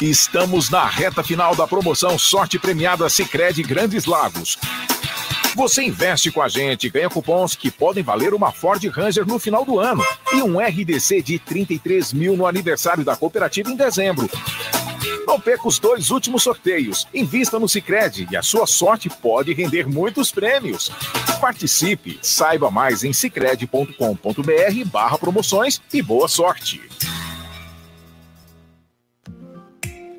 Estamos na reta final da promoção Sorte Premiada Sicredi Grandes Lagos. Você investe com a gente, ganha cupons que podem valer uma Ford Ranger no final do ano e um RDC de 33 mil no aniversário da cooperativa em dezembro. Não perca os dois últimos sorteios. Invista no Sicredi e a sua sorte pode render muitos prêmios. Participe, saiba mais em sicredi.com.br/barra promoções e boa sorte.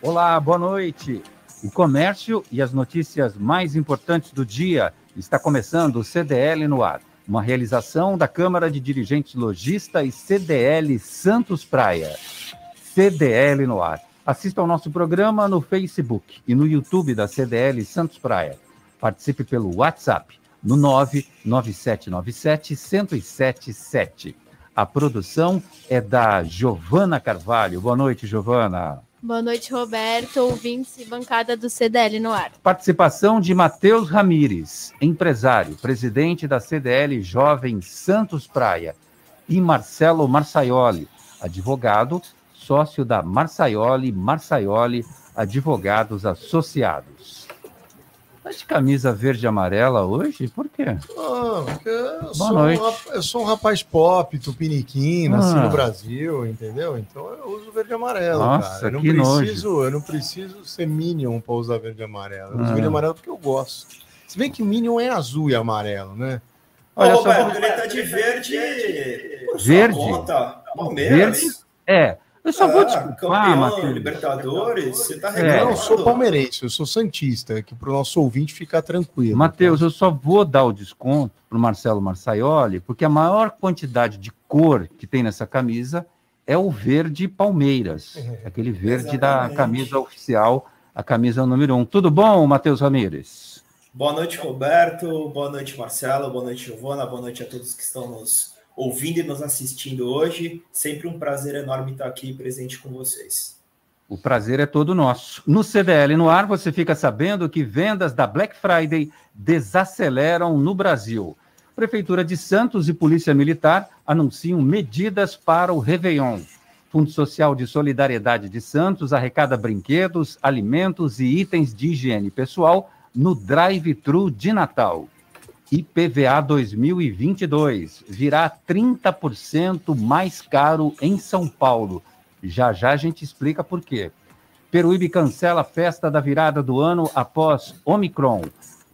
Olá, boa noite. O comércio e as notícias mais importantes do dia está começando o CDL no ar, uma realização da Câmara de Dirigentes Logista e CDL Santos Praia. CDL no ar. Assista ao nosso programa no Facebook e no YouTube da CDL Santos Praia. Participe pelo WhatsApp no 99797 1077. A produção é da Giovana Carvalho. Boa noite, Giovana. Boa noite, Roberto, ouvintes e bancada do CDL no ar. Participação de Matheus Ramires, empresário, presidente da CDL Jovem Santos Praia, e Marcelo Marçaioli, advogado, sócio da Marçaioli Marçaioli Advogados Associados. Tá de camisa verde e amarela hoje? Por quê? Ah, eu, sou um, eu, sou um, rapaz pop, tupiniquim, nasci ah. no Brasil, entendeu? Então eu uso verde e amarelo, Nossa, cara. Eu não que preciso, nojo. eu não preciso ser Minion para usar verde e amarelo. Eu uso ah. verde e amarelo porque eu gosto. Se bem que o Minion é azul e amarelo, né? Olha, Ô, Roberto, ele tá de verde. Verde? Palmeiras. Verde? É. Eu só vou desculpar, campeão, Matheus. Libertadores, você tá é, Eu sou palmeirense, eu sou santista, que para o nosso ouvinte ficar tranquilo. Matheus, eu só vou dar o desconto para o Marcelo Marçaioli, porque a maior quantidade de cor que tem nessa camisa é o verde Palmeiras, aquele verde Exatamente. da camisa oficial, a camisa número um. Tudo bom, Matheus Ramires? Boa noite, Roberto. Boa noite, Marcelo. Boa noite, Giovana. Boa noite a todos que estão nos ouvindo e nos assistindo hoje. Sempre um prazer enorme estar aqui presente com vocês. O prazer é todo nosso. No CDL no ar, você fica sabendo que vendas da Black Friday desaceleram no Brasil. Prefeitura de Santos e Polícia Militar anunciam medidas para o Réveillon. Fundo Social de Solidariedade de Santos arrecada brinquedos, alimentos e itens de higiene pessoal no drive-thru de Natal. IPVA 2022 virá 30% mais caro em São Paulo. Já já a gente explica por quê. Peruíbe cancela a festa da virada do ano após Omicron.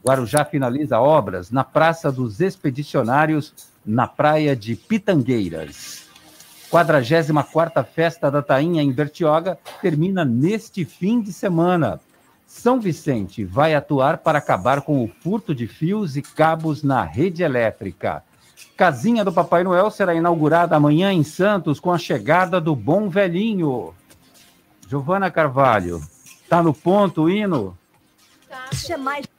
Guarujá finaliza obras na Praça dos Expedicionários, na praia de Pitangueiras. 44ª Festa da Tainha em Bertioga termina neste fim de semana. São Vicente vai atuar para acabar com o furto de fios e cabos na rede elétrica. Casinha do Papai Noel será inaugurada amanhã em Santos com a chegada do Bom Velhinho. Giovana Carvalho, tá no ponto o hino?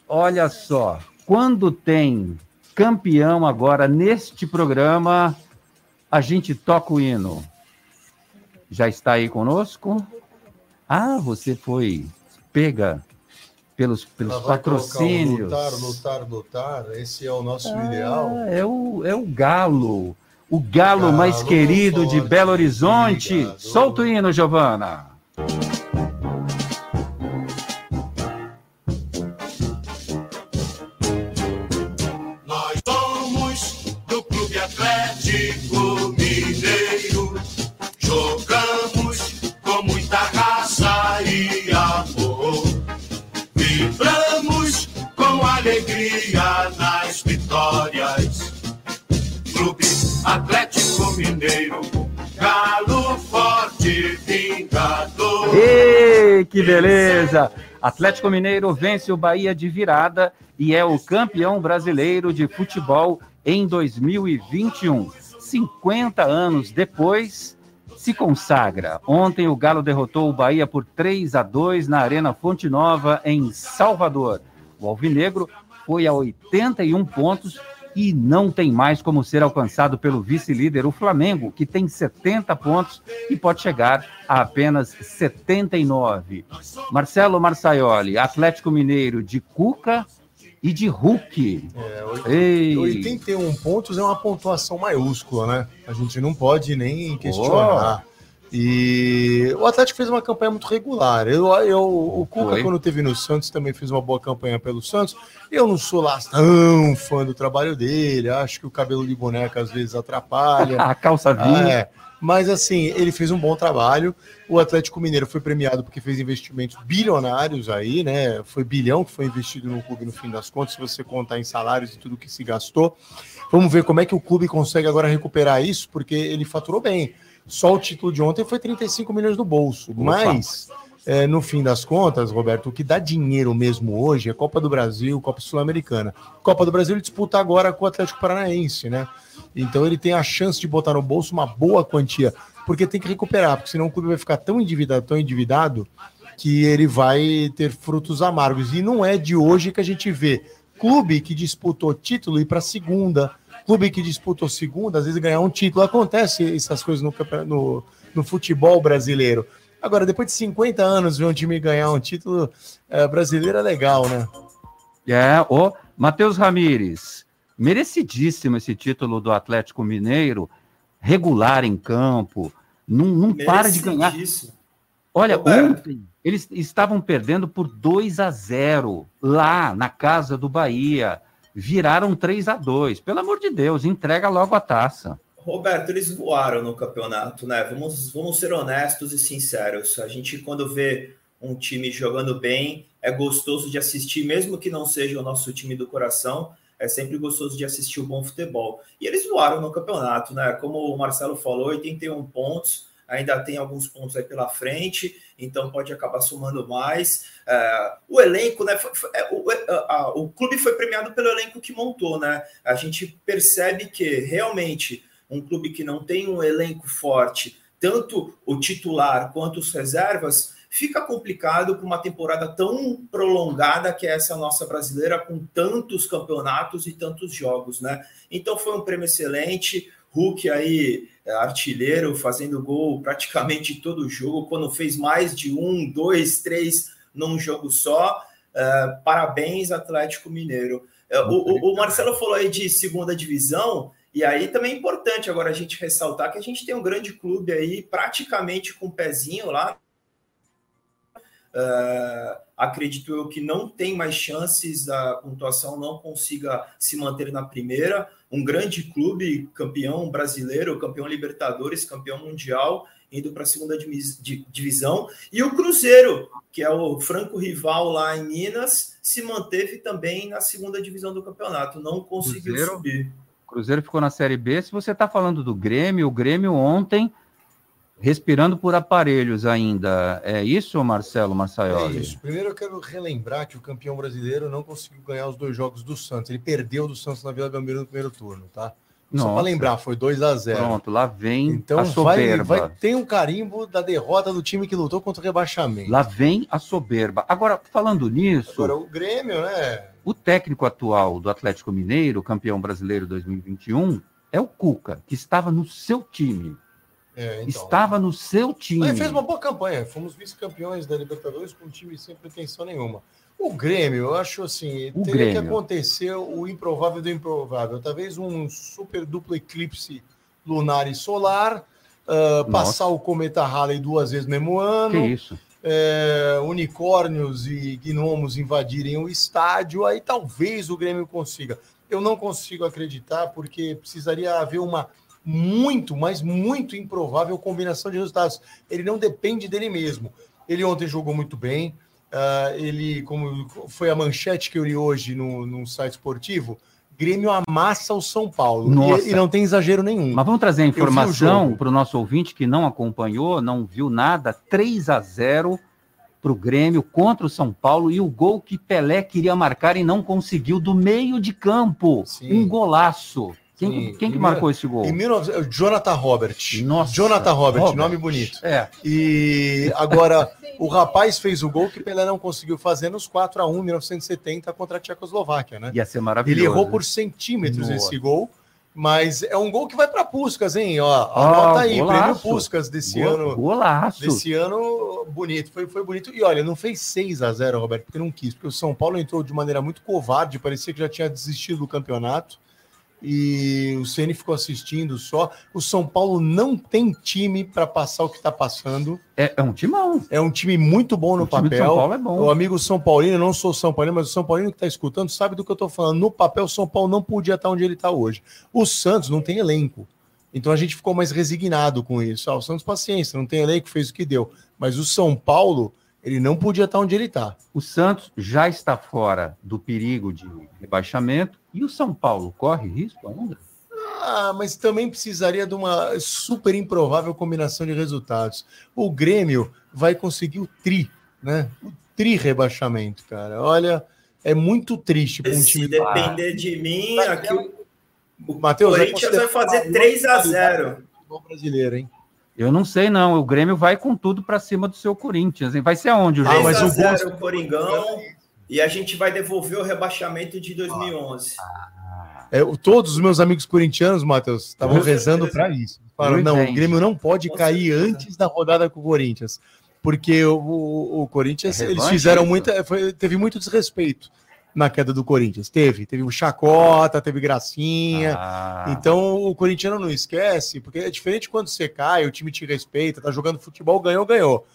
Olha só, quando tem campeão agora neste programa, a gente toca o hino. Já está aí conosco? Ah, você foi pega pelos, pelos patrocínios. Lutar, lutar, lutar. Esse é o nosso ah, ideal. É o, é o galo. O galo, galo mais querido de Belo Horizonte. Obrigado. Solta o hino, Giovana. Atlético Mineiro, Galo Forte Vingador. Ei, que beleza! Atlético Mineiro vence o Bahia de virada e é o campeão brasileiro de futebol em 2021. 50 anos depois, se consagra. Ontem o Galo derrotou o Bahia por 3 a 2 na Arena Fonte Nova, em Salvador. O Alvinegro foi a 81 pontos e não tem mais como ser alcançado pelo vice-líder, o Flamengo, que tem 70 pontos e pode chegar a apenas 79. Marcelo Marçaioli, Atlético Mineiro de Cuca e de Hulk. É, 81 pontos é uma pontuação maiúscula, né? A gente não pode nem questionar. Oh. E o Atlético fez uma campanha muito regular. Eu, eu, o Cuca, Foi. quando teve no Santos, também fez uma boa campanha pelo Santos. Eu não sou lá tão fã do trabalho dele. Acho que o cabelo de boneca às vezes atrapalha. A calça vinha. É. Mas assim, ele fez um bom trabalho. O Atlético Mineiro foi premiado porque fez investimentos bilionários aí, né? Foi bilhão que foi investido no clube no fim das contas, se você contar em salários e tudo que se gastou. Vamos ver como é que o clube consegue agora recuperar isso, porque ele faturou bem. Só o título de ontem foi 35 milhões do bolso. Opa. Mas, é, no fim das contas, Roberto, o que dá dinheiro mesmo hoje é Copa do Brasil, Copa Sul-Americana. Copa do Brasil ele disputa agora com o Atlético Paranaense, né? Então ele tem a chance de botar no bolso uma boa quantia, porque tem que recuperar, porque senão o clube vai ficar tão endividado, tão endividado, que ele vai ter frutos amargos. E não é de hoje que a gente vê clube que disputou título ir para segunda, clube que disputou segunda, às vezes ganhar um título. Acontece essas coisas no, no, no futebol brasileiro. Agora, depois de 50 anos, ver um time ganhar um título é, brasileiro é legal, né? É, o Matheus Ramires, merecidíssimo esse título do Atlético Mineiro, regular em campo, não, não para de ganhar. Olha, Roberto. ontem eles estavam perdendo por 2 a 0 lá na casa do Bahia. Viraram 3 a 2 Pelo amor de Deus, entrega logo a taça. Roberto, eles voaram no campeonato, né? Vamos, vamos ser honestos e sinceros. A gente, quando vê um time jogando bem, é gostoso de assistir, mesmo que não seja o nosso time do coração é sempre gostoso de assistir o bom futebol. E eles voaram no campeonato, né? Como o Marcelo falou, 81 pontos, ainda tem alguns pontos aí pela frente, então pode acabar somando mais. É, o elenco, né? Foi, foi, é, o, é, a, o clube foi premiado pelo elenco que montou, né? A gente percebe que realmente um clube que não tem um elenco forte, tanto o titular quanto os reservas, fica complicado com uma temporada tão prolongada que é essa nossa brasileira, com tantos campeonatos e tantos jogos, né? Então foi um prêmio excelente. Hulk aí, artilheiro, fazendo gol praticamente todo jogo, quando fez mais de um, dois, três num jogo só. Uh, parabéns, Atlético Mineiro. Uh, o, o, Marcelo falou aí de segunda divisão, e aí também é importante agora a gente ressaltar que a gente tem um grande clube aí, praticamente com um pezinho lá Uh, acredito eu que não tem mais chances da pontuação não consiga se manter na primeira. Um grande clube, campeão brasileiro, campeão Libertadores, campeão mundial, indo para a segunda divisão. E o Cruzeiro, que é o franco rival lá em Minas, se manteve também na segunda divisão do campeonato, não conseguiu Cruzeiro, subir. Cruzeiro ficou na Série B. Se você está falando do Grêmio, o Grêmio ontem respirando por aparelhos ainda. É isso, Marcelo Marçaioli? É isso. Primeiro eu quero relembrar que o campeão brasileiro não conseguiu ganhar os dois jogos do Santos. Ele perdeu do Santos na Vila Belmiro no primeiro turno, tá? Nossa. Só para lembrar, foi 2 a 0 Pronto, lá vem então, a soberba. Vai, vai, tem um carimbo da derrota do time que lutou contra o rebaixamento. Lá vem a soberba. Agora, falando nisso. Agora, o Grêmio, né? O técnico atual do Atlético Mineiro, campeão brasileiro 2021, é o Cuca, que estava no seu time. É, então. Estava no seu time. Ele fez uma boa campanha. Fomos vice-campeões da Libertadores com um time sem pretensão nenhuma. O Grêmio, eu acho assim, o teria Grêmio. que acontecer o improvável do improvável. Talvez um super duplo eclipse lunar e solar, uh, passar o cometa Halley duas vezes no mesmo ano. Que isso? É, unicórnios e gnomos invadirem o estádio, aí talvez o Grêmio consiga. Eu não consigo acreditar, porque precisaria haver uma muito, mas muito improvável combinação de resultados. Ele não depende dele mesmo. Ele ontem jogou muito bem. Uh, ele, como foi a manchete que eu li hoje no, no site esportivo, Grêmio amassa o São Paulo. E, e não tem exagero nenhum. Mas vamos trazer a informação para o nosso ouvinte que não acompanhou, não viu nada. 3 a 0 para o Grêmio contra o São Paulo e o gol que Pelé queria marcar e não conseguiu do meio de campo. Sim. Um golaço. Quem, Sim. quem que Em marcou esse gol? Em 19... Jonathan Robert. Nossa, Jonathan Robert, Robert. nome bonito. É, E agora, o rapaz fez o gol que Pelé não conseguiu fazer nos 4 a 1 em 1970 contra a Tchecoslováquia, né? ia ser maravilhoso. Ele errou por centímetros Nossa. esse gol, mas é um gol que vai para Puscas, hein? Ó, Ó, anota aí, golaço. prêmio Puscas desse Go- ano. Golaço. Desse ano, bonito, foi, foi bonito. E olha, não fez 6 a 0 Roberto, porque não quis, porque o São Paulo entrou de maneira muito covarde, parecia que já tinha desistido do campeonato. E o Ceni ficou assistindo só. O São Paulo não tem time para passar o que está passando. É, é um timão. É um time muito bom no o papel. São Paulo é bom. O amigo São Paulino, eu não sou São Paulino, mas o São Paulino que está escutando sabe do que eu estou falando. No papel, o São Paulo não podia estar onde ele está hoje. O Santos não tem elenco. Então a gente ficou mais resignado com isso. Ah, o Santos, paciência, não tem elenco, fez o que deu. Mas o São Paulo, ele não podia estar onde ele está. O Santos já está fora do perigo de rebaixamento. E o São Paulo corre risco ainda? Ah, mas também precisaria de uma super improvável combinação de resultados. O Grêmio vai conseguir o tri, né? O tri rebaixamento, cara. Olha, é muito triste para um Se time depender de mim, aqui o O Matheus o Corinthians vai fazer 3 a 0 futebol brasileiro, hein? Eu não sei, não. O Grêmio vai com tudo para cima do seu Corinthians. Hein? Vai ser aonde o Ah, jogo? 3 mas o 0 gosto- o Coringão e a gente vai devolver o rebaixamento de 2011. É, todos os meus amigos corintianos, Matheus, estavam rezando para isso. Falaram, não, o Grêmio não pode Com cair certeza. antes da rodada com o Corinthians. Porque o, o- o Corinthians, É eles revanche, fizeram isso? muita. foi- teve muito desrespeito na queda do Corinthians. Teve. Teve o Chacota, teve Gracinha. Ah, Então o corintiano não esquece, porque é diferente quando você cai, o time te respeita, tá jogando futebol, ganhou, ganhou.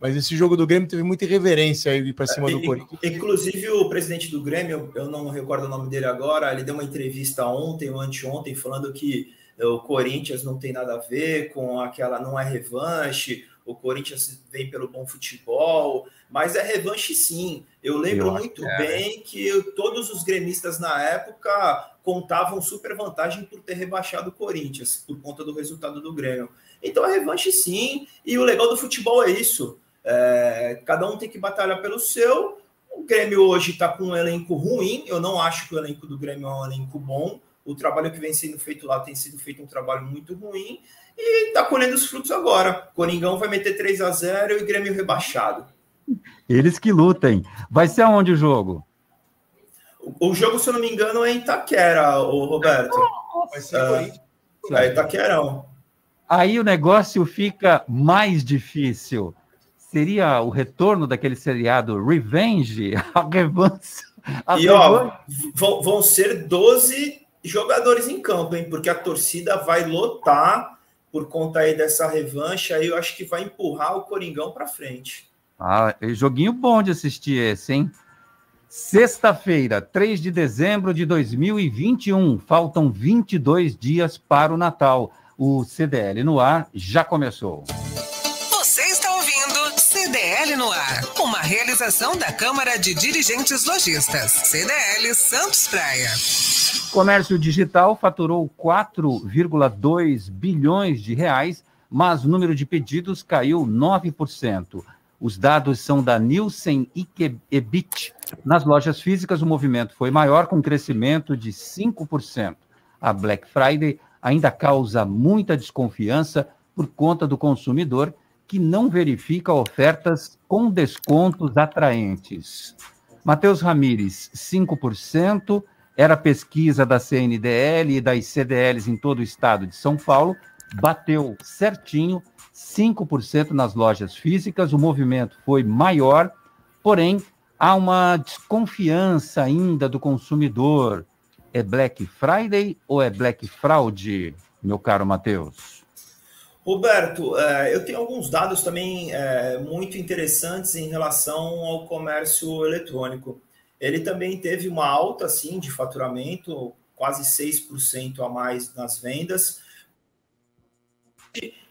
Mas esse jogo do Grêmio teve muita irreverência aí para cima do E- Corinthians. Inclusive, o presidente do Grêmio, eu não recordo o nome dele agora, ele deu uma entrevista ontem ou anteontem falando que o Corinthians não tem nada a ver com aquela, não é revanche, o Corinthians vem pelo bom futebol, mas é revanche sim. Eu lembro Eu muito é. bem que todos os gremistas na época contavam super vantagem por ter rebaixado o Corinthians, por conta do resultado do Grêmio. Então é revanche sim, e o legal do futebol é isso. É, cada um tem que batalhar pelo seu. O Grêmio hoje está com um elenco ruim. Eu não acho que o elenco do Grêmio é um elenco bom. O trabalho que vem sendo feito lá tem sido feito um trabalho muito ruim. E está colhendo os frutos agora. Coringão vai meter 3 a 0 e Grêmio rebaixado. eles que lutem. Vai ser aonde o jogo? O, o jogo, se eu não me engano, é em Itaquera, o Roberto. Vai ser É. É Itaquerão. Aí o negócio fica mais difícil. Seria o retorno daquele seriado Revenge? A revanche. A E ó, revanche. vão, vão ser 12 jogadores em campo, hein? Porque a torcida vai lotar por conta aí dessa revanche. Aí eu acho que vai empurrar o Coringão para frente. Ah, joguinho bom de assistir esse, hein? Sexta-feira, 3 de dezembro de 2021. Faltam 22 dias para o Natal. O CDL no ar já começou. Realização da Câmara de Dirigentes Lojistas, CDL Santos Praia. Comércio digital faturou 4,2 bilhões de reais, mas o número de pedidos caiu 9%. Os dados são da Nielsen Ike- Ebit. Nas lojas físicas, o movimento foi maior, com crescimento de 5%. A Black Friday ainda causa muita desconfiança por conta do consumidor que não verifica ofertas com descontos atraentes. Matheus Ramires, 5%, era pesquisa da CNDL e das CDLs em todo o estado de São Paulo, bateu certinho, 5% nas lojas físicas, o movimento foi maior, porém há uma desconfiança ainda do consumidor. É Black Friday ou é Black Fraud, meu caro Matheus? Roberto, é, eu tenho alguns dados também é, muito interessantes em relação ao comércio eletrônico. Ele também teve uma alta, assim, de faturamento, quase 6% a mais nas vendas,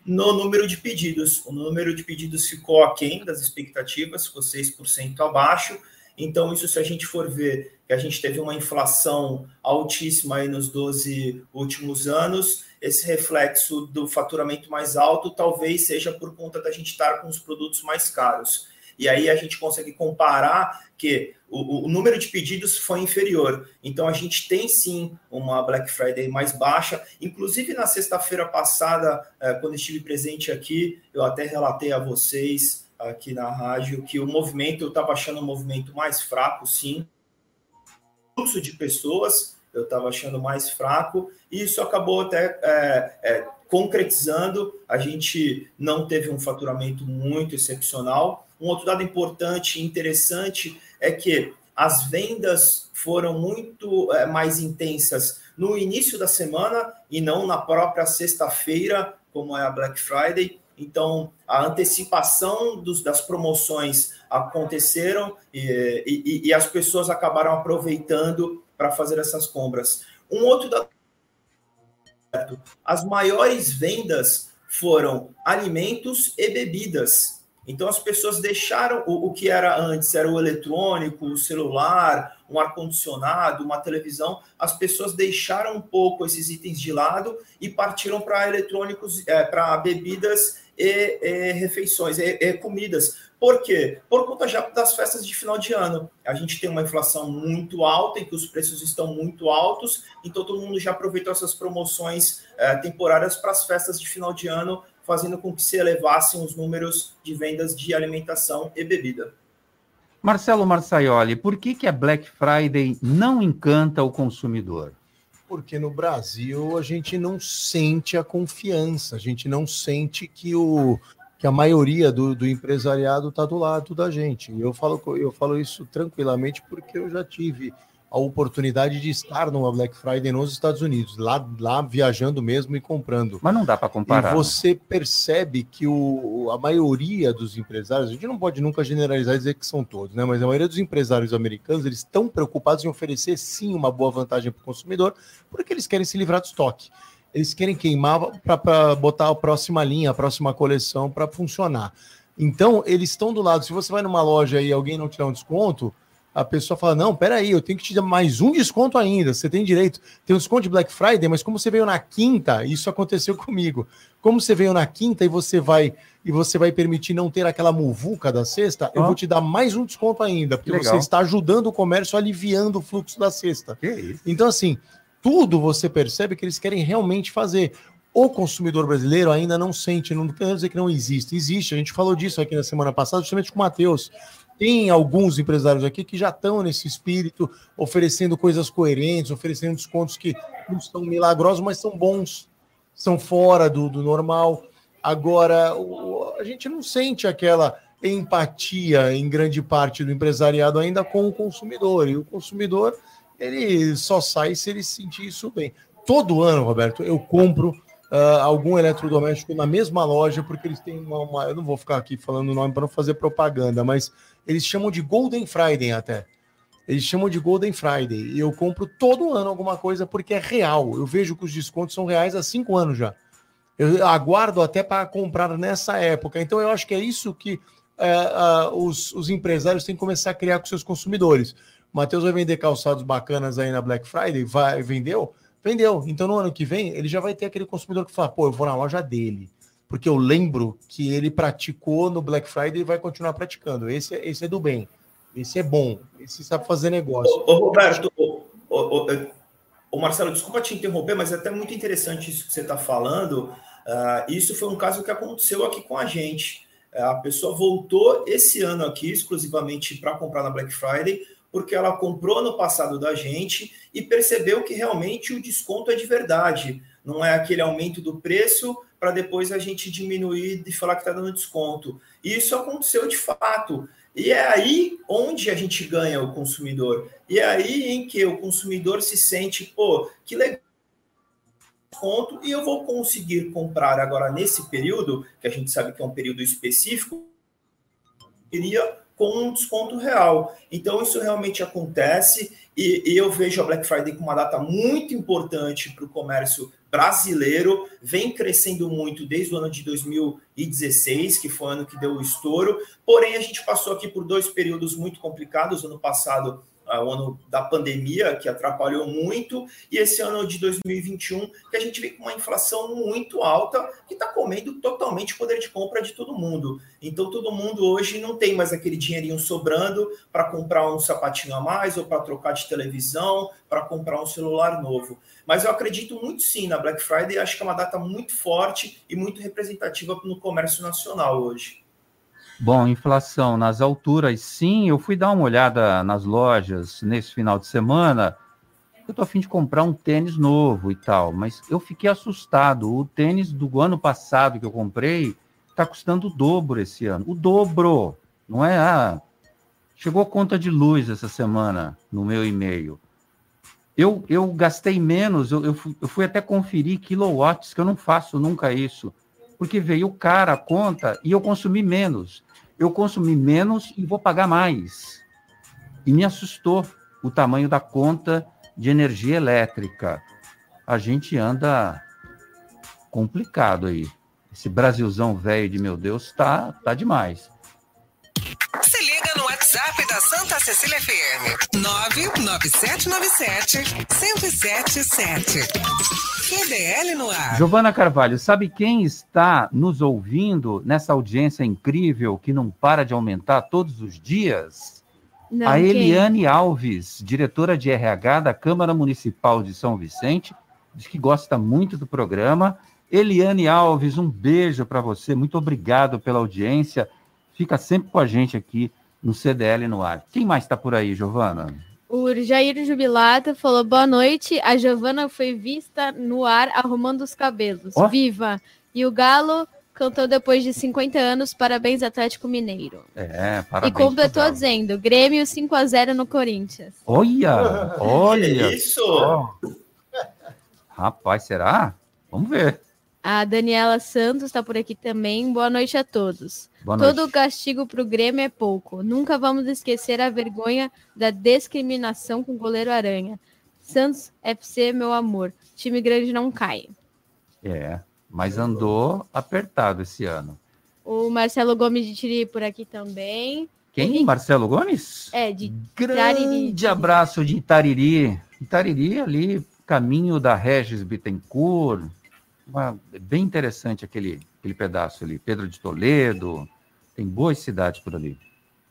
no número de pedidos. O número de pedidos ficou aquém das expectativas, ficou 6% abaixo. Então, isso, se a gente for ver que a gente teve uma inflação altíssima aí nos 12 últimos anos. Esse reflexo do faturamento mais alto talvez seja por conta da gente estar com os produtos mais caros. E aí a gente consegue comparar que o, o, número de pedidos foi inferior. Então a gente tem sim uma Black Friday mais baixa. Inclusive na sexta-feira passada, eh, quando estive presente aqui, eu até relatei a vocês aqui na rádio que o movimento, eu estava achando o movimento mais fraco, sim. Fluxo de pessoas eu estava achando mais fraco, e isso acabou até é, é, concretizando. A gente não teve um faturamento muito excepcional. Um outro dado importante e interessante é que as vendas foram muito é, mais intensas no início da semana e não na própria sexta-feira, como é a Black Friday. Então, a antecipação dos, das promoções aconteceram e, e, e, as pessoas acabaram aproveitando para fazer essas compras. Um outro dado: as maiores vendas foram alimentos e bebidas. Então as pessoas deixaram o, o que era antes, era o eletrônico, o celular, um ar-condicionado, uma televisão, as pessoas deixaram um pouco esses itens de lado e partiram para eletrônicos, é, para bebidas e, e refeições, e, e, comidas. Por quê? Por conta já das festas de final de ano. A gente tem uma inflação muito alta, em que os preços estão muito altos, então todo mundo já aproveitou essas promoções é, temporárias para as festas de final de ano fazendo com que se elevassem os números de vendas de alimentação e bebida. Marcelo Marçaioli, por que, que a Black Friday não encanta o consumidor? Porque no Brasil a gente não sente a confiança, a gente não sente que, o, que a maioria do, do empresariado está do lado da gente. Eu falo, eu falo isso tranquilamente porque eu já tive a oportunidade de estar numa Black Friday nos Estados Unidos, lá, lá viajando mesmo e comprando. Mas não dá para comparar. E você percebe que o, a maioria dos empresários, a gente não pode nunca generalizar e dizer que são todos, né? Mas a maioria dos empresários americanos, eles estão preocupados em oferecer sim uma boa vantagem para o consumidor, porque eles querem se livrar do estoque. Eles querem queimar para botar a próxima linha, a próxima coleção para funcionar. Então, eles estão do lado. Se você vai numa loja e alguém não tiver um desconto, a pessoa fala: Não, peraí, eu tenho que te dar mais um desconto ainda. Você tem direito. Tem um desconto de Black Friday, mas como você veio na quinta, isso aconteceu comigo. Como você veio na quinta e você vai e você vai permitir não ter aquela muvuca da sexta, oh. eu vou te dar mais um desconto ainda, porque você está ajudando o comércio, aliviando o fluxo da sexta. Então, assim, tudo você percebe que eles querem realmente fazer. O consumidor brasileiro ainda não sente, não quero dizer que não existe, existe. A gente falou disso aqui na semana passada, justamente com o Matheus tem alguns empresários aqui que já estão nesse espírito, oferecendo coisas coerentes, oferecendo descontos que não são milagrosos, mas são bons, são fora do, do normal. Agora, o, a gente não sente aquela empatia em grande parte do empresariado ainda com o consumidor. E o consumidor, ele só sai se ele sentir isso bem. Todo ano, Roberto, eu compro uh, algum eletrodoméstico na mesma loja, porque eles têm uma, uma Eu não vou ficar aqui falando o nome para não fazer propaganda, mas eles chamam de Golden Friday até. Eles chamam de Golden Friday. E eu compro todo ano alguma coisa porque é real. Eu vejo que os descontos são reais há cinco anos já. Eu aguardo até para comprar nessa época. Então eu acho que é isso que é, os, os, empresários têm que começar a criar com seus consumidores. O Matheus vai vender calçados bacanas aí na Black Friday, vai, vendeu? Vendeu. Então no ano que vem ele já vai ter aquele consumidor que fala, pô, eu vou na loja dele porque eu lembro que ele praticou no Black Friday e vai continuar praticando. Esse, é, esse é do bem, esse é bom, esse sabe fazer negócio. Ô, ô Roberto, ô, ô, ô, Marcelo, desculpa te interromper, mas é até muito interessante isso que você está falando. Uh, isso foi um caso que aconteceu aqui com a gente. Uh, a pessoa voltou esse ano aqui exclusivamente para comprar na Black Friday, porque ela comprou no passado da gente e percebeu que realmente o desconto é de verdade. Não é aquele aumento do preço para depois a gente diminuir e falar que está dando desconto. E isso aconteceu de fato. E é aí onde a gente ganha o consumidor. E é aí em que o consumidor se sente, pô, que legal desconto e eu vou conseguir comprar agora nesse período, que a gente sabe que é um período específico, iria com um desconto real. Então, isso realmente acontece e, e eu vejo a Black Friday como uma data muito importante para o comércio brasileiro, vem crescendo muito desde o ano de 2016, que foi o ano que deu o estouro. Porém, a gente passou aqui por dois períodos muito complicados. Ano passado, o ano da pandemia, que atrapalhou muito, e esse ano de 2021, que a gente vem com uma inflação muito alta, que está comendo totalmente o poder de compra de todo mundo. Então, todo mundo hoje não tem mais aquele dinheirinho sobrando para comprar um sapatinho a mais, ou para trocar de televisão, para comprar um celular novo. Mas eu acredito muito sim na Black Friday, acho que é uma data muito forte e muito representativa no comércio nacional hoje. Bom, inflação nas alturas, sim. Eu fui dar uma olhada nas lojas nesse final de semana. Eu tô afim de comprar um tênis novo e tal, mas eu fiquei assustado. O tênis do ano passado que eu comprei está custando o dobro esse ano. O dobro! Não é? Ah, chegou conta de luz essa semana no meu e-mail. Eu, eu gastei menos, eu, eu, fui, eu fui até conferir quilowatts, que eu não faço nunca isso, porque veio cara a conta e eu consumi menos eu consumi menos e vou pagar mais. E me assustou o tamanho da conta de energia elétrica. A gente anda complicado aí. Esse Brasilzão velho de meu Deus tá, tá demais. Se liga no WhatsApp da Santa Cecília FM. 99797 1077. QDL no ar. Giovana Carvalho, sabe quem está nos ouvindo nessa audiência incrível que não para de aumentar todos os dias? Não, a quem? Eliane Alves, diretora de RH da Câmara Municipal de São Vicente, diz que gosta muito do programa. Eliane Alves, um beijo para você, muito obrigado pela audiência. Fica sempre com a gente aqui no CDL no ar. Quem mais está por aí, Giovana? O Jair Jubilato falou: boa noite. A Giovana foi vista no ar arrumando os cabelos. Ó. Viva! E o Galo cantou depois de 50 anos: parabéns, Atlético Mineiro. É, parabéns. e completou dizendo: Grêmio 5 a 0 no Corinthians. Olha, olha. Isso? só. Rapaz, será? Vamos ver. A Daniela Santos está por aqui também. Boa noite a todos. Noite. Todo castigo para o Grêmio é pouco. Nunca vamos esquecer a vergonha da discriminação com o goleiro Aranha. Santos FC, meu amor. Time grande não cai. É, mas andou apertado esse ano. O Marcelo Gomes de Tiri por aqui também. Quem? Marcelo Gomes? É, de Grande Itariri. abraço de Itariri. Itariri ali, caminho da Regis Bittencourt. Uma- bem interessante aquele, aquele pedaço ali. Pedro de Toledo. Tem boas cidades por ali.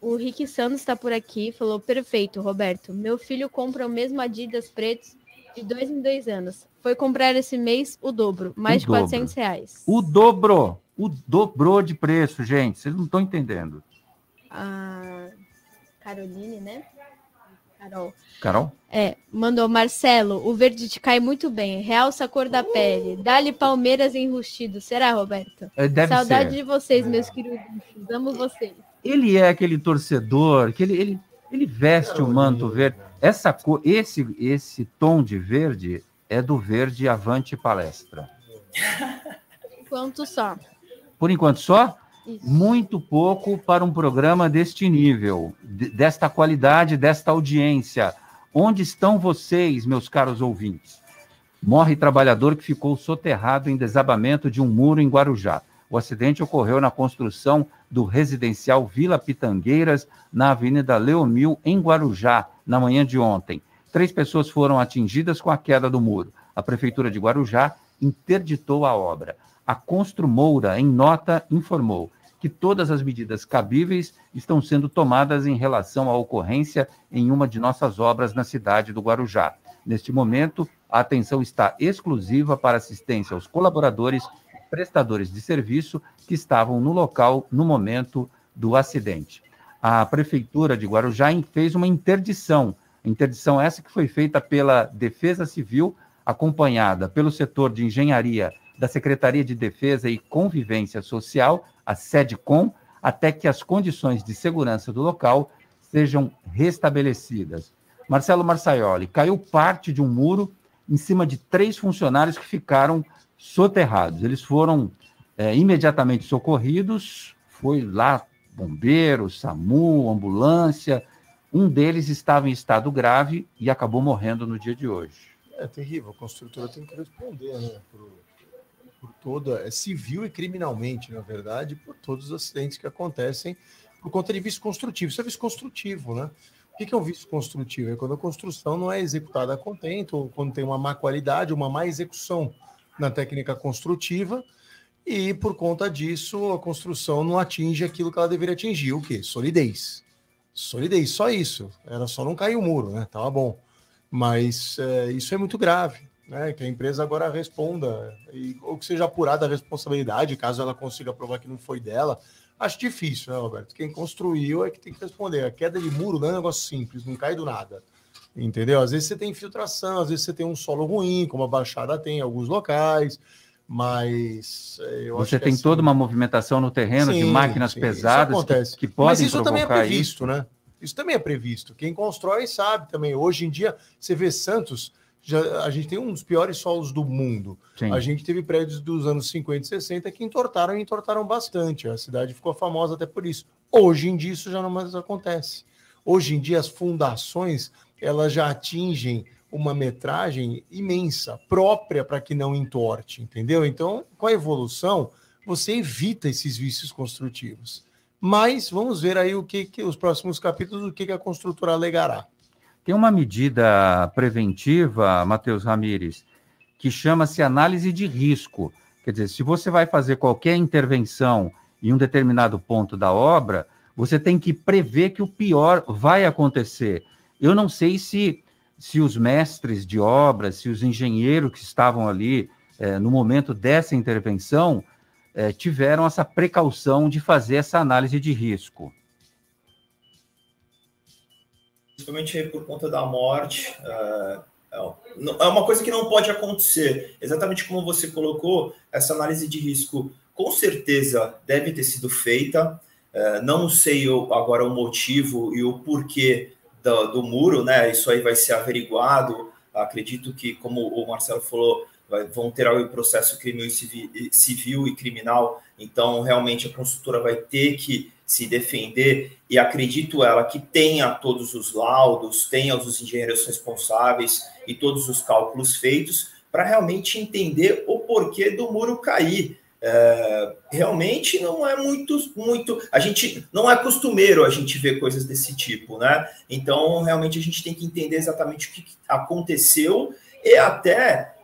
O Rick Santos está por aqui. Falou: perfeito, Roberto. Meu filho compra o mesmo Adidas pretos de dois em dois anos. Foi comprar esse mês o dobro, mais O de dobro. 400 reais. O dobro. O dobrou de preço, gente. Vocês não estão entendendo. A Caroline, né? Carol. Carol? É, mandou Marcelo, o verde te cai muito bem, realça a cor da pele, dá-lhe Palmeiras enrustido. Será, Roberto? É, Deve Saudade ser. de vocês, meus queridos. Amo vocês. Ele é aquele torcedor que ele, ele, ele veste o manto verde. Essa cor, esse, esse tom de verde é do verde Avante Palestra. Enquanto só. Por enquanto só, Muito pouco para um programa deste nível, de- desta qualidade, desta audiência. Onde estão vocês, meus caros ouvintes? Morre trabalhador que ficou soterrado em desabamento de um muro em Guarujá. O acidente ocorreu na construção do residencial Vila Pitangueiras, na Avenida Leomil, em Guarujá, na manhã de ontem. Três pessoas foram atingidas com a queda do muro. A Prefeitura de Guarujá interditou a obra. A Construmoura, em nota, informou que todas as medidas cabíveis estão sendo tomadas em relação à ocorrência em uma de nossas obras na cidade do Guarujá. Neste momento, a atenção está exclusiva para assistência aos colaboradores e prestadores de serviço que estavam no local no momento do acidente. A Prefeitura de Guarujá fez uma interdição, interdição essa que foi feita pela Defesa Civil, acompanhada pelo setor de engenharia da Secretaria de Defesa e Convivência Social, a SEDCOM, até que as condições de segurança do local sejam restabelecidas. Marcelo Marçaioli, caiu parte de um muro em cima de três funcionários que ficaram soterrados. Eles foram é, imediatamente socorridos, foi lá bombeiro, SAMU, ambulância. Um deles estava em estado grave e acabou morrendo no dia de hoje. É terrível, a construtora tem que responder, né? Por toda. É civil e criminalmente, na verdade, por todos os acidentes que acontecem por conta de vice construtivo. Isso é vice construtivo, né? O que é um vício construtivo? É quando a construção não é executada a contento, ou quando tem uma má qualidade, uma má execução na técnica construtiva, e por conta disso a construção não atinge aquilo que ela deveria atingir. O quê? Solidez. Solidez, só isso. Era só não cair o muro, né? Tava bom. Mas é, isso é muito grave, né? Que a empresa agora responda, e, ou que seja apurada a responsabilidade, caso ela consiga provar que não foi dela. Acho difícil, né, Roberto? Quem construiu é que tem que responder. A queda de muro não é um negócio simples, não cai do nada. Entendeu? Às vezes você tem infiltração, às vezes você tem um solo ruim, como a Baixada tem em alguns locais, mas eh, você tem assim, toda uma movimentação no terreno sim, de máquinas sim, pesadas que, que, podem Mas isso também é previsto, isso. né? Isso também é previsto. Quem constrói sabe também. Hoje em dia, você vê Santos, já, a gente tem um dos piores solos do mundo. Sim. A gente teve prédios dos anos 50 e 60 que entortaram e entortaram bastante. A cidade ficou famosa até por isso. Hoje em dia isso já não mais acontece. Hoje em dia as fundações elas já atingem uma metragem imensa, própria para que não entorte, entendeu? Então, com a evolução, você evita esses vícios construtivos. Mas vamos ver aí o que, que os próximos capítulos, o que, que a construtora alegará. Tem uma medida preventiva, Matheus Ramires, que chama-se análise de risco. Quer dizer, se você vai fazer qualquer intervenção em um determinado ponto da obra, você tem que prever que o pior vai acontecer. Eu não sei se, se os mestres de obras, se os engenheiros que estavam ali é, no momento dessa intervenção é, tiveram essa precaução de fazer essa análise de risco principalmente por conta da morte. É, é, é uma coisa que não pode acontecer. Exatamente como você colocou, essa análise de risco com certeza deve ter sido feita. É, não sei agora o motivo e o porquê do, do muro, né? Isso aí vai ser averiguado. Acredito que, como o Marcelo falou, vão ter o processo civil e criminal. Então, realmente, a consultora vai ter que se defender e acredito ela que tenha todos os laudos, tenha os engenheiros responsáveis e todos os cálculos feitos para realmente entender o porquê do muro cair. É, realmente não é muito, muito. A gente não é costumeiro a gente ver coisas desse tipo, né? Então, realmente a gente tem que entender exatamente o que aconteceu e até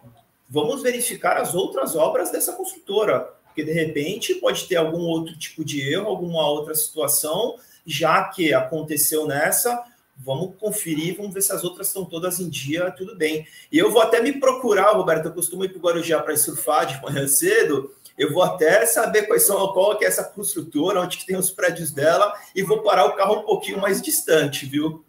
vamos verificar as outras obras dessa construtora porque de repente pode ter algum outro tipo de erro, alguma outra situação, já que aconteceu nessa, vamos conferir, vamos ver se as outras estão todas em dia, tudo bem. E eu vou até me procurar, Roberto, eu costumo ir para o Guarujá para surfar de manhã cedo, eu vou até saber quais são, qual que é essa construtora, onde que tem os prédios dela, e vou parar o carro um pouquinho mais distante, viu?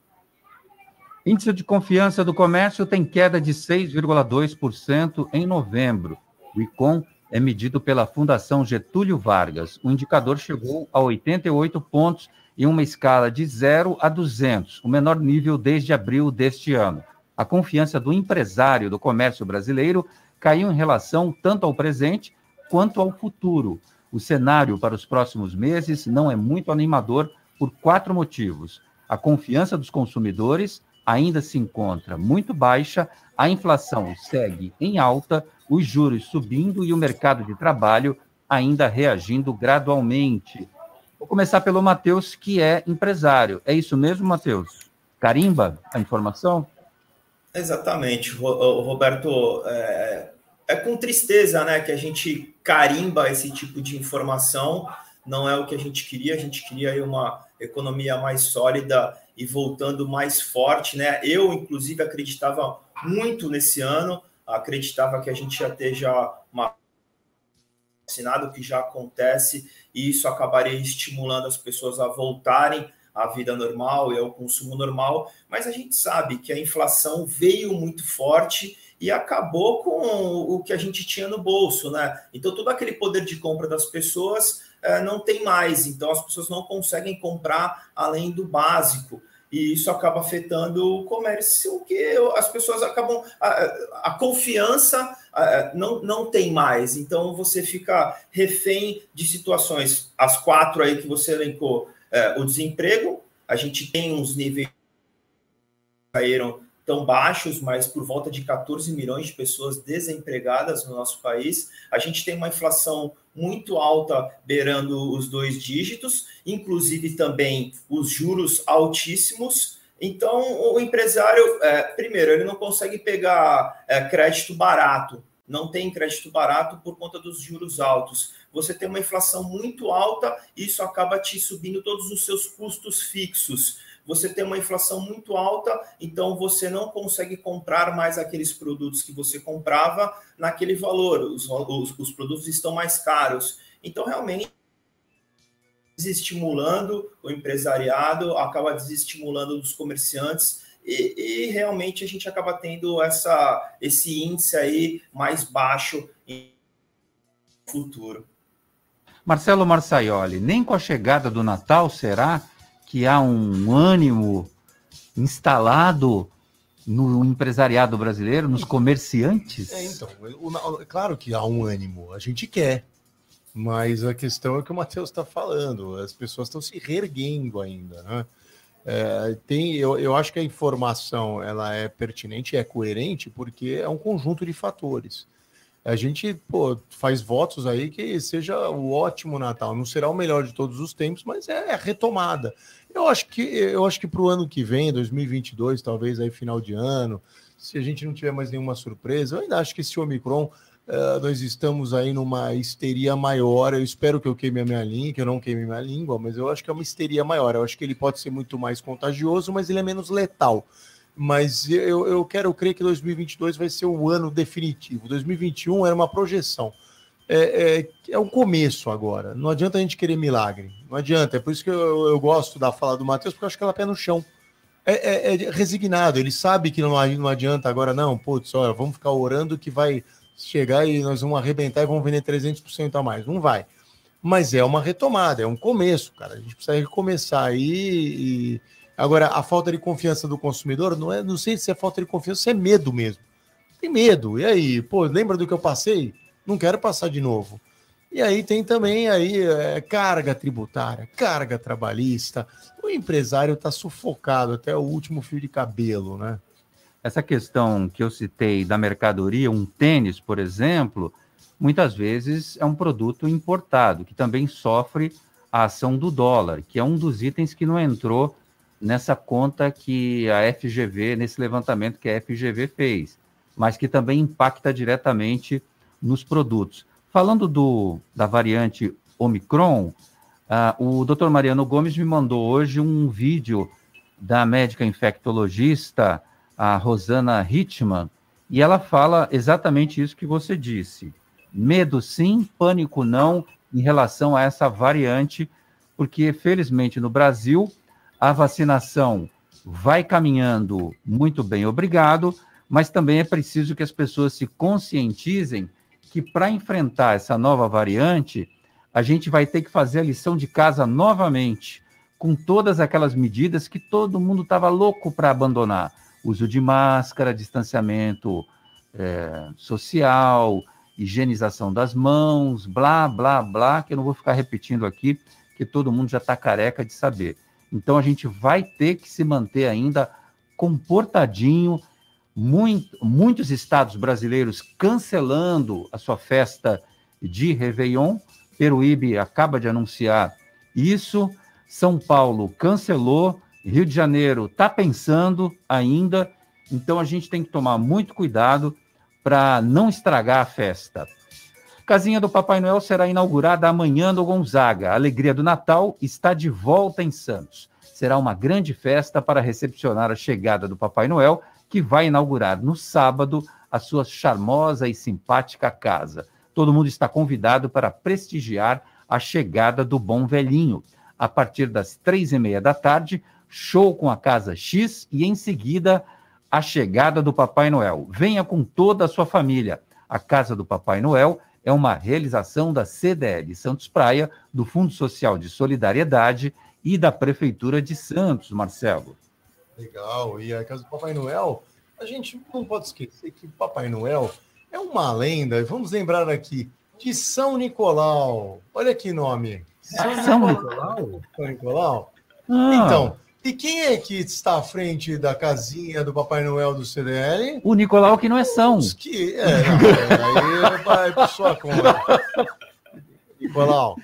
Índice de confiança do comércio tem queda de 6,2% em novembro. O ICOM é medido pela Fundação Getúlio Vargas. O indicador chegou a 88 pontos em uma escala de 0 a 200, o menor nível desde abril deste ano. A confiança do empresário do comércio brasileiro caiu em relação tanto ao presente quanto ao futuro. O cenário para os próximos meses não é muito animador por quatro motivos. A confiança dos consumidores ainda se encontra muito baixa, a inflação segue em alta os juros subindo e o mercado de trabalho ainda reagindo gradualmente. Vou começar pelo Matheus, que é empresário. É isso mesmo, Matheus? Carimba a informação? Exatamente, Roberto. É, é, com tristeza né, que a gente carimba esse tipo de informação. Não é o que a gente queria, a gente queria uma economia mais sólida e voltando mais forte. Né? Eu, inclusive, acreditava muito nesse ano acreditava que a gente ia ter já uma vacinado, que já acontece, e isso acabaria estimulando as pessoas a voltarem à vida normal e ao consumo normal, mas a gente sabe que a inflação veio muito forte e acabou com o que a gente tinha no bolso, né? Então todo aquele poder de compra das pessoas é, não tem mais, então as pessoas não conseguem comprar além do básico e isso acaba afetando o comércio, que as pessoas acabam. A, a confiança a, não, não tem mais, então você fica refém de situações. As quatro aí que você elencou: é, o desemprego, a gente tem uns níveis caíram tão baixos, mas por volta de 14 milhões de pessoas desempregadas no nosso país. A gente tem uma inflação muito alta, beirando os dois dígitos, inclusive também os juros altíssimos. Então, o empresário, é, primeiro, ele não consegue pegar é, crédito barato, não tem crédito barato por conta dos juros altos. Você tem uma inflação muito alta, isso acaba te subindo todos os seus custos fixos. Você tem uma inflação muito alta, então você não consegue comprar mais aqueles produtos que você comprava naquele valor. Os, os, os produtos estão mais caros. Então, realmente, desestimulando o empresariado, acaba desestimulando os comerciantes e, e, realmente a gente acaba tendo essa, esse índice aí mais baixo em futuro. Marcelo Marçaioli, nem com a chegada do Natal será que há um ânimo instalado no empresariado brasileiro, nos comerciantes? É, então, claro que há um ânimo, a gente quer. Mas a questão é que o Matheus está falando, as pessoas estão se reerguendo ainda, né? É, tem, eu, eu acho que a informação ela é pertinente, é coerente, porque é um conjunto de fatores. A gente pô, faz votos aí que seja o ótimo Natal. Não será o melhor de todos os tempos, mas é a retomada. Eu acho que eu acho que para o ano que vem, 2022, talvez aí final de ano, se a gente não tiver mais nenhuma surpresa, eu ainda acho que esse Omicron Uh, nós estamos aí numa histeria maior. Eu espero que eu queime a minha língua, que eu não queime a minha língua, mas eu acho que é uma histeria maior. Eu acho que ele pode ser muito mais contagioso, mas ele é menos letal. Mas eu, eu quero crer que 2022 vai ser o ano definitivo. 2021 era uma projeção. É, é, é o começo agora. Não adianta a gente querer milagre. Não adianta. É por isso que eu, eu gosto da fala do Matheus, porque eu acho que ela é pé no chão. É, é, é, resignado, ele sabe que não, não adianta agora, não, putz, olha, vamos ficar orando que vai chegar e nós vamos arrebentar e vamos vender 300% a mais. Não vai. Mas é uma retomada, é um começo, cara. A gente precisa recomeçar aí. E... Agora, a falta de confiança do consumidor, não é, não sei se é falta de confiança, se é medo mesmo. Tem medo. E aí, pô, lembra do que eu passei? Não quero passar de novo. E aí tem também aí é, carga tributária, carga trabalhista. O empresário está sufocado até o último fio de cabelo, né? essa questão que eu citei da mercadoria, um tênis, por exemplo, muitas vezes é um produto importado, que também sofre a ação do dólar, que é um dos itens que não entrou nessa conta que a FGV, nesse levantamento que a FGV fez, mas que também impacta diretamente nos produtos. Falando do, da variante Omicron, uh, o Dr. Mariano Gomes me mandou hoje um vídeo da médica infectologista a Rosana Hitman, e ela fala exatamente isso que você disse. Medo sim, pânico não em relação a essa variante, porque felizmente no Brasil a vacinação vai caminhando muito bem, obrigado, mas também é preciso que as pessoas se conscientizem que para enfrentar essa nova variante, a gente vai ter que fazer a lição de casa novamente, com todas aquelas medidas que todo mundo estava louco para abandonar uso de máscara, distanciamento é, social, higienização das mãos, blá, blá, blá, que eu não vou ficar repetindo aqui, que todo mundo já está careca de saber. Então a gente vai ter que se manter ainda comportadinho, muito, muitos estados brasileiros cancelando a sua festa de Réveillon, Peruíbe acaba de anunciar isso, São Paulo cancelou, Rio de Janeiro está pensando ainda, então a gente tem que tomar muito cuidado para não estragar a festa. Casinha do Papai Noel será inaugurada amanhã no Gonzaga. A alegria do Natal está de volta em Santos. Será uma grande festa para recepcionar a chegada do Papai Noel, que vai inaugurar no sábado a sua charmosa e simpática casa. Todo mundo está convidado para prestigiar a chegada do Bom Velhinho. A partir das três e meia da tarde, show com a Casa X e em seguida a chegada do Papai Noel. Venha com toda a sua família. A Casa do Papai Noel é uma realização da CDL Santos Praia, do Fundo Social de Solidariedade e da Prefeitura de Santos, Marcelo. Legal. E a Casa do Papai Noel, a gente não pode esquecer que Papai Noel é uma lenda. Vamos lembrar aqui de São Nicolau. Olha que nome. São, São Nicolau? São Nicolau? Ah. Então, e quem é que está à frente da casinha do Papai Noel do CDL? O Nicolau que não é São. Os que, é, não, aí vai para sua conta. Nicolau.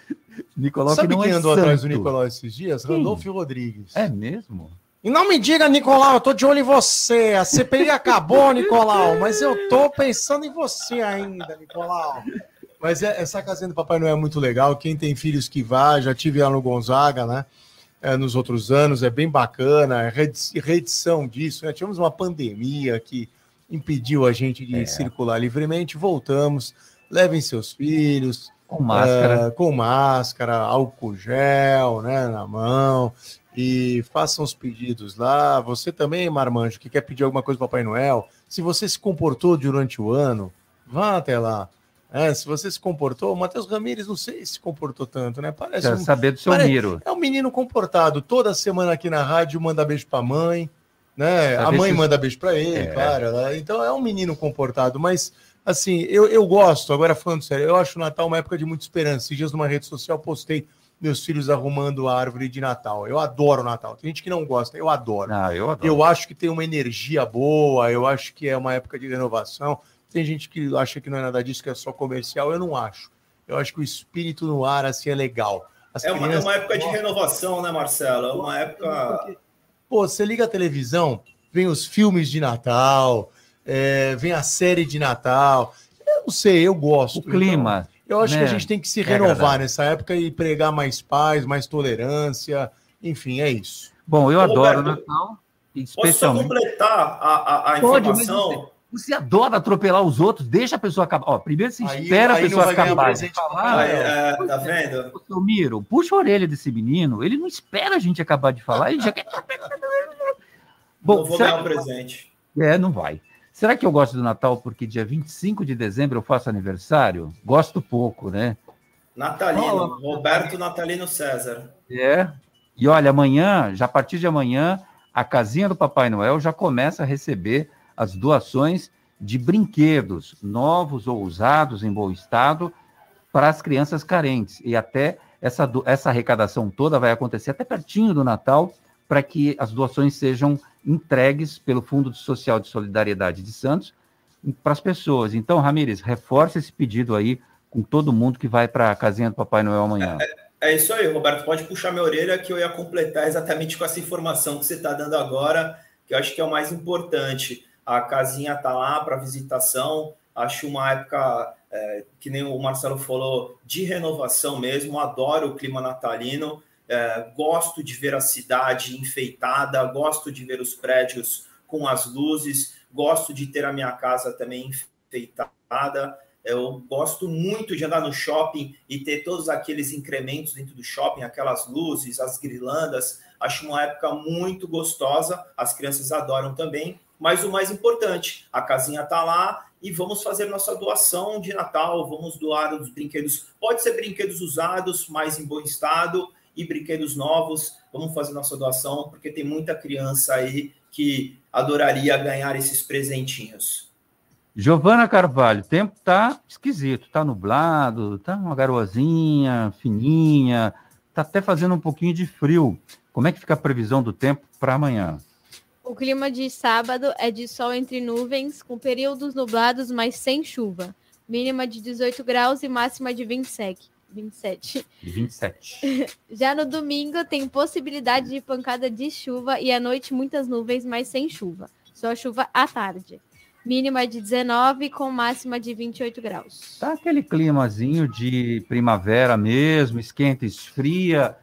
Nicolau Sabe que quem é andou santo. atrás do Nicolau esses dias? Quem? Randolfo Rodrigues. É mesmo? E não me diga, Nicolau, eu tô de olho em você. A CPI acabou, Nicolau, mas eu tô pensando em você ainda, Nicolau. Mas é, essa casinha do Papai Noel é muito legal. Quem tem filhos que vá, já tive lá no Gonzaga, né? É, nos outros anos, é bem bacana. É reedição disso. Né? Tivemos uma pandemia que impediu a gente de é. circular livremente. Voltamos. Levem seus filhos. Com máscara. Uh, com máscara, álcool gel, né? Na mão e façam os pedidos lá. Você também, Marmanjo, que quer pedir alguma coisa para Papai Noel, se você se comportou durante o ano, vá até lá. É, se você se comportou, o Matheus Ramires não sei se comportou tanto, né? Parece Quer um, saber do seu parece, Miro. É um menino comportado. Toda semana aqui na rádio manda beijo para a mãe, né? a mãe se... manda beijo para ele, é. claro. Né? Então é um menino comportado, mas assim, eu, eu gosto, agora falando sério, eu acho o Natal uma época de muita esperança. Esses dias numa rede social postei meus filhos arrumando a árvore de Natal. Eu adoro Natal. Tem gente que não gosta, eu adoro. Ah, eu adoro. Eu acho que tem uma energia boa, eu acho que é uma época de renovação. Tem gente que acha que não é nada disso, que é só comercial. Eu não acho. Eu acho que o espírito no ar assim é legal. é uma, é uma época de renovação, né, Marcelo? É uma época. Pô, você liga a televisão, vem os filmes de Natal, é, vem a série de Natal. Eu não sei, eu gosto. O clima. Então, eu acho né? que a né? gente tem que se é renovar nessa época e pregar mais paz, mais tolerância. Enfim, é isso. Bom, eu Ô, adoro o Natal. Especialmente... Posso completar a, a, a informação? Você, você, adora atropelar os outros, deixa a pessoa acabar. Ó, primeiro você espera aí, a pessoa acabar de falar. é, tá vendo? Seu Miro, puxa a orelha desse menino, ele não espera a gente acabar de falar, ele já quer. Bom, não vou ganhar um presente. É, não vai. Será que eu gosto do Natal porque dia 25 de dezembro eu faço aniversário? Gosto pouco, né? Natalino, Roberto Natalino César. É. E olha, amanhã, já a partir de amanhã, a casinha do Papai Noel já começa a receber as doações de brinquedos novos ou usados em bom estado para as crianças carentes. E até essa, essa arrecadação toda vai acontecer até pertinho do Natal, para que as doações sejam entregues pelo Fundo Social de Solidariedade de Santos para as pessoas. Então, Ramires, reforce esse pedido aí com todo mundo que vai para a casinha do Papai Noel amanhã. É, é, isso aí, Roberto. Pode puxar minha orelha que eu ia completar exatamente com essa informação que você está dando agora, que eu acho que é o mais importante. A casinha está lá para visitação. Acho uma época, é, que nem o Marcelo falou, de renovação mesmo. Adoro o clima natalino. É, gosto de ver a cidade enfeitada, gosto de ver os prédios com as luzes, gosto de ter a minha casa também enfeitada. Eu gosto muito de andar no shopping e ter todos aqueles incrementos dentro do shopping, aquelas luzes, as grilandas. Acho uma época muito gostosa. As crianças adoram também. Mas o mais importante, a casinha está lá e vamos fazer nossa doação de Natal. Vamos doar os brinquedos. Pode ser brinquedos usados, mas em bom estado e brinquedos novos. Vamos fazer nossa doação, porque tem muita criança aí que adoraria ganhar esses presentinhos. Giovana Carvalho, o tempo tá esquisito, tá nublado, tá uma garoazinha fininha, tá até fazendo um pouquinho de frio. Como é que fica a previsão do tempo para amanhã? O clima de sábado é de sol entre nuvens, com períodos nublados, mas sem chuva. Mínima de 18 graus e máxima de 27. 27. 27. Já no domingo tem possibilidade de pancada de chuva e à noite muitas nuvens, mas sem chuva. Só chuva à tarde. Mínima de 19 com máxima de 28 graus. Tá aquele climazinho de primavera mesmo, esquenta, esfria.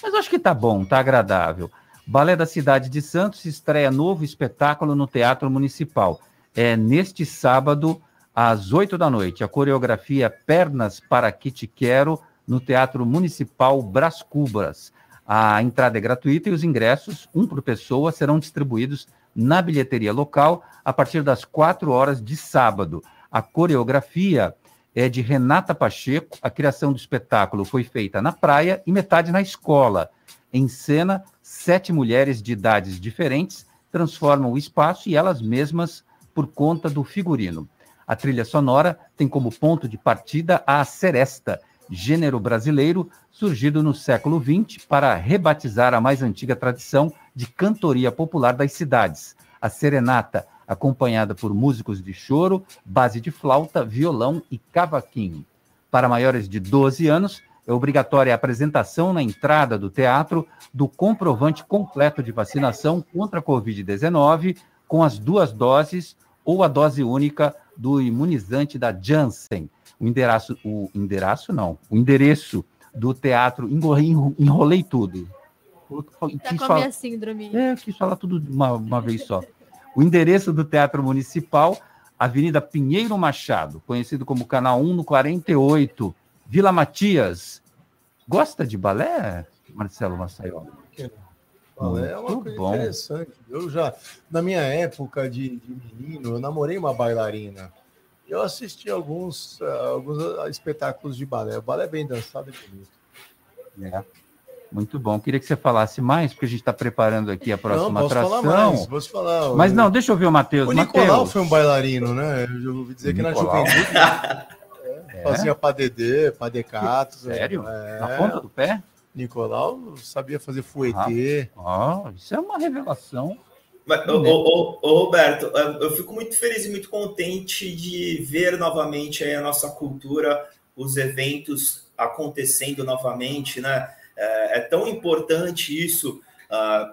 Mas acho que tá bom, tá agradável. Balé da Cidade de Santos estreia novo espetáculo no Teatro Municipal. É neste sábado, às 8 da noite, a coreografia Pernas para Que Te Quero, no Teatro Municipal Brás Cubas. A entrada é gratuita e os ingressos, um por pessoa, serão distribuídos na bilheteria local a partir das 4 horas de sábado. A coreografia é de Renata Pacheco. A criação do espetáculo foi feita na praia e metade na escola. Em cena, sete mulheres de idades diferentes transformam o espaço e elas mesmas por conta do figurino. A trilha sonora tem como ponto de partida a seresta, gênero brasileiro surgido no século XX para rebatizar a mais antiga tradição de cantoria popular das cidades, a serenata, acompanhada por músicos de choro, base de flauta, violão e cavaquinho. Para maiores de 12 anos, É obrigatória a apresentação na entrada do teatro do comprovante completo de vacinação contra a Covid-19 com as duas doses ou a dose única do imunizante da Janssen. O endereço, o endereço não, o endereço do teatro, enrolei, enrolei tudo. Tá com a minha síndrome. É, quis falar tudo uma, uma vez só. O endereço do Teatro Municipal, Avenida Pinheiro Machado, conhecido como Canal 1 no 48, Vila Matias. Gosta de balé, Marcelo Massaioli? Balé é uma Muito coisa bom. interessante. Eu já, na minha época de, de menino, eu namorei uma bailarina. Eu assisti alguns, ah, alguns ah, espetáculos de balé. O balé é bem dançado e bonito. É. Muito bom. Queria que você falasse mais, porque a gente está preparando aqui a próxima não, posso atração. falar mais, posso falar. Mas O- não, deixa eu ver o Matheus. O Nicolau foi um bailarino, né? Eu ouvi dizer que na Nicolau? juventude É? fazia padedê, padecatos. Sério? É. Na ponta do pé? Nicolau sabia fazer fouetê. Ó, isso é uma revelação. Mas, ô, ô, ô, ô, Roberto, eu fico muito feliz e muito contente de ver novamente aí a nossa cultura, os eventos acontecendo novamente, né? É, é tão importante isso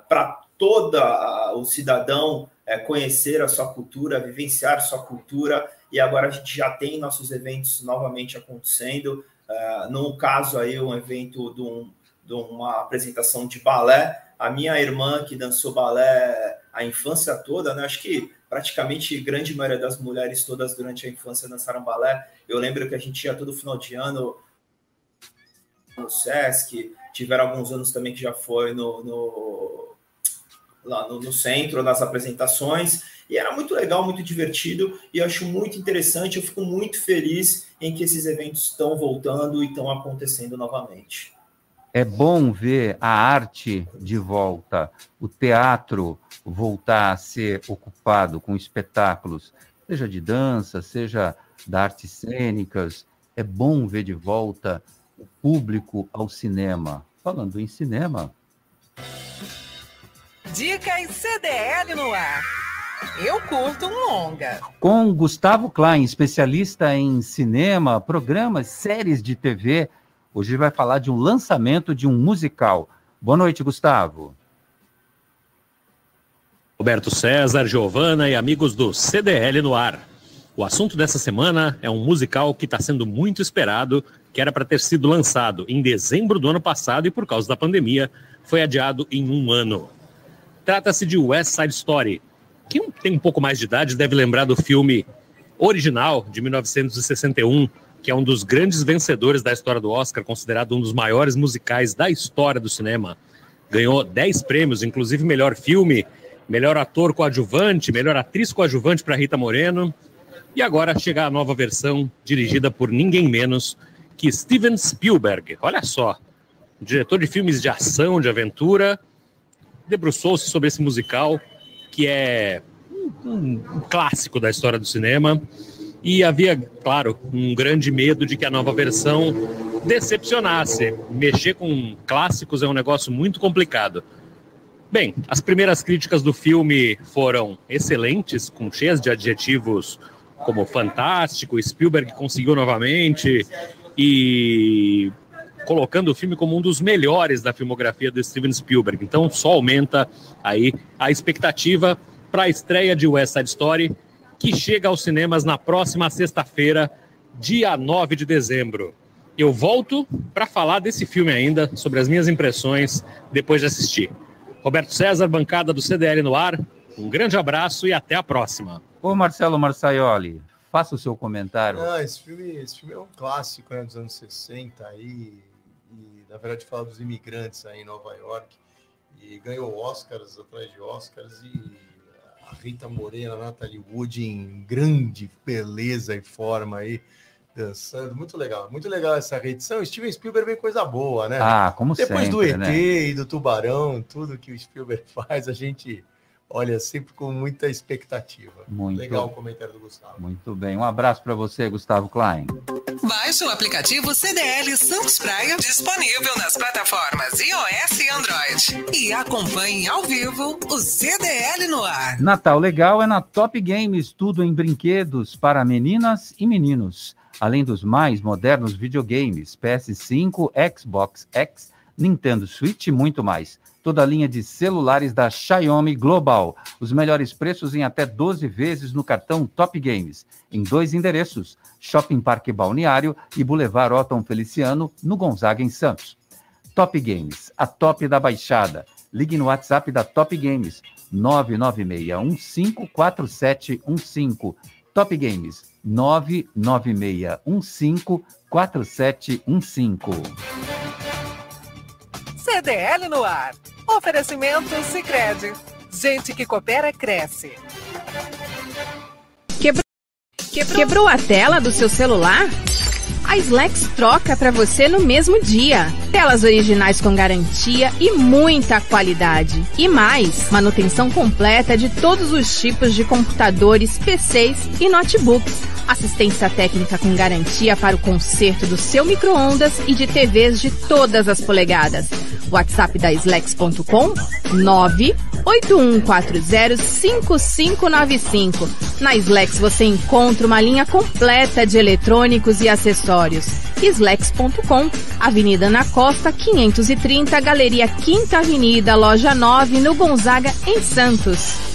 para todo o cidadão é, conhecer a sua cultura, vivenciar sua cultura, e agora a gente já tem nossos eventos novamente acontecendo. É, no caso aí, um evento de, um- de uma apresentação de balé, a minha irmã que dançou balé a infância toda, né? Acho que praticamente grande maioria das mulheres todas durante a infância dançaram balé. Eu lembro que a gente ia todo final de ano no Sesc, tiveram alguns anos também que já foi no, no- lá no, no centro, nas apresentações, e era muito legal, muito divertido, e acho muito interessante, eu fico muito feliz em que esses eventos estão voltando e estão acontecendo novamente. É bom ver a arte de volta, o teatro voltar a ser ocupado com espetáculos, seja de dança, seja da artes cênicas. É bom ver de volta o público ao cinema. Falando em cinema, Dicas CDL no ar. Eu curto um longa. com Gustavo Klein, especialista em cinema, programas, séries de TV, hoje ele vai falar de um lançamento de um musical. Boa noite, Gustavo. Roberto César, Giovana e amigos do CDL no ar. O assunto dessa semana é um musical que está sendo muito esperado, que era para ter sido lançado em dezembro do ano passado e por causa da pandemia foi adiado em um ano. Trata-se de West Side Story. Quem tem um pouco mais de idade deve lembrar do filme original de 1961, que é um dos grandes vencedores da história do Oscar, considerado um dos maiores musicais da história do cinema. Ganhou 10 prêmios, inclusive melhor filme, melhor ator coadjuvante, melhor atriz coadjuvante para Rita Moreno. E agora chega a nova versão, dirigida por ninguém menos que Steven Spielberg. Olha só, diretor de filmes de ação, de aventura, debruçou-se sobre esse musical, que é um, um- clássico da história do cinema. E havia, claro, um grande medo de que a nova versão decepcionasse. Mexer com clássicos é um negócio muito complicado. Bem, as primeiras críticas do filme foram excelentes, com cheias de adjetivos como fantástico, Spielberg conseguiu novamente e colocando o filme como um dos melhores da filmografia do Steven Spielberg. Então só aumenta aí a expectativa para a estreia de West Side Story, que chega aos cinemas na próxima sexta-feira, dia 9 de dezembro. Eu volto para falar desse filme ainda, sobre as minhas impressões depois de assistir. Roberto César, bancada do CDL no ar. Um grande abraço e até a próxima. Ô Marcelo Marçaioli, faça o seu comentário. Ah, esse filme, esse filme é um clássico né, dos anos 60 aí, e na verdade fala dos imigrantes aí em Nova York, e ganhou Oscars atrás de Oscars, e a Rita Morena, a Natalie Wood em grande beleza e forma aí, dançando, muito legal, muito legal essa reedição, Steven Spielberg vem coisa boa, né? Ah, como Depois do sempre, ET né? e do Tubarão, tudo que o Spielberg faz, a gente olha sempre com muita expectativa. Muito. Legal o comentário do Gustavo. Muito bem. Um abraço para você, Gustavo Klein. Baixe o aplicativo CDL Santos Praia, disponível nas plataformas iOS e Android. E acompanhe ao vivo o CDL no ar. Natal legal é na Top Games, tudo em brinquedos para meninas e meninos. além dos mais modernos videogames, PS5, Xbox X, Nintendo Switch e muito mais. Toda a linha de celulares da Xiaomi Global. Os melhores preços em até 12 vezes no cartão Top Games. Em dois endereços, Shopping Parque Balneário e Boulevard Otton Feliciano, no Gonzaga, em Santos. Top Games, a top da baixada. Ligue no WhatsApp da Top Games, 996154715. Top Games, 996154715. CDL no ar. Oferecimento Sicredi. Gente que coopera cresce. Quebrou, quebrou a tela do seu celular? A Slex troca para você no mesmo dia. Telas originais com garantia e muita qualidade. E mais, manutenção completa de todos os tipos de computadores, PCs e notebooks. Assistência técnica com garantia para o conserto do seu micro-ondas e de TVs de todas as polegadas. WhatsApp da Slex.com 981405595. Na Slex você encontra uma linha completa de eletrônicos e acessórios. Slex.com, Avenida na Costa 530, Galeria Quinta Avenida, Loja 9, no Gonzaga, em Santos.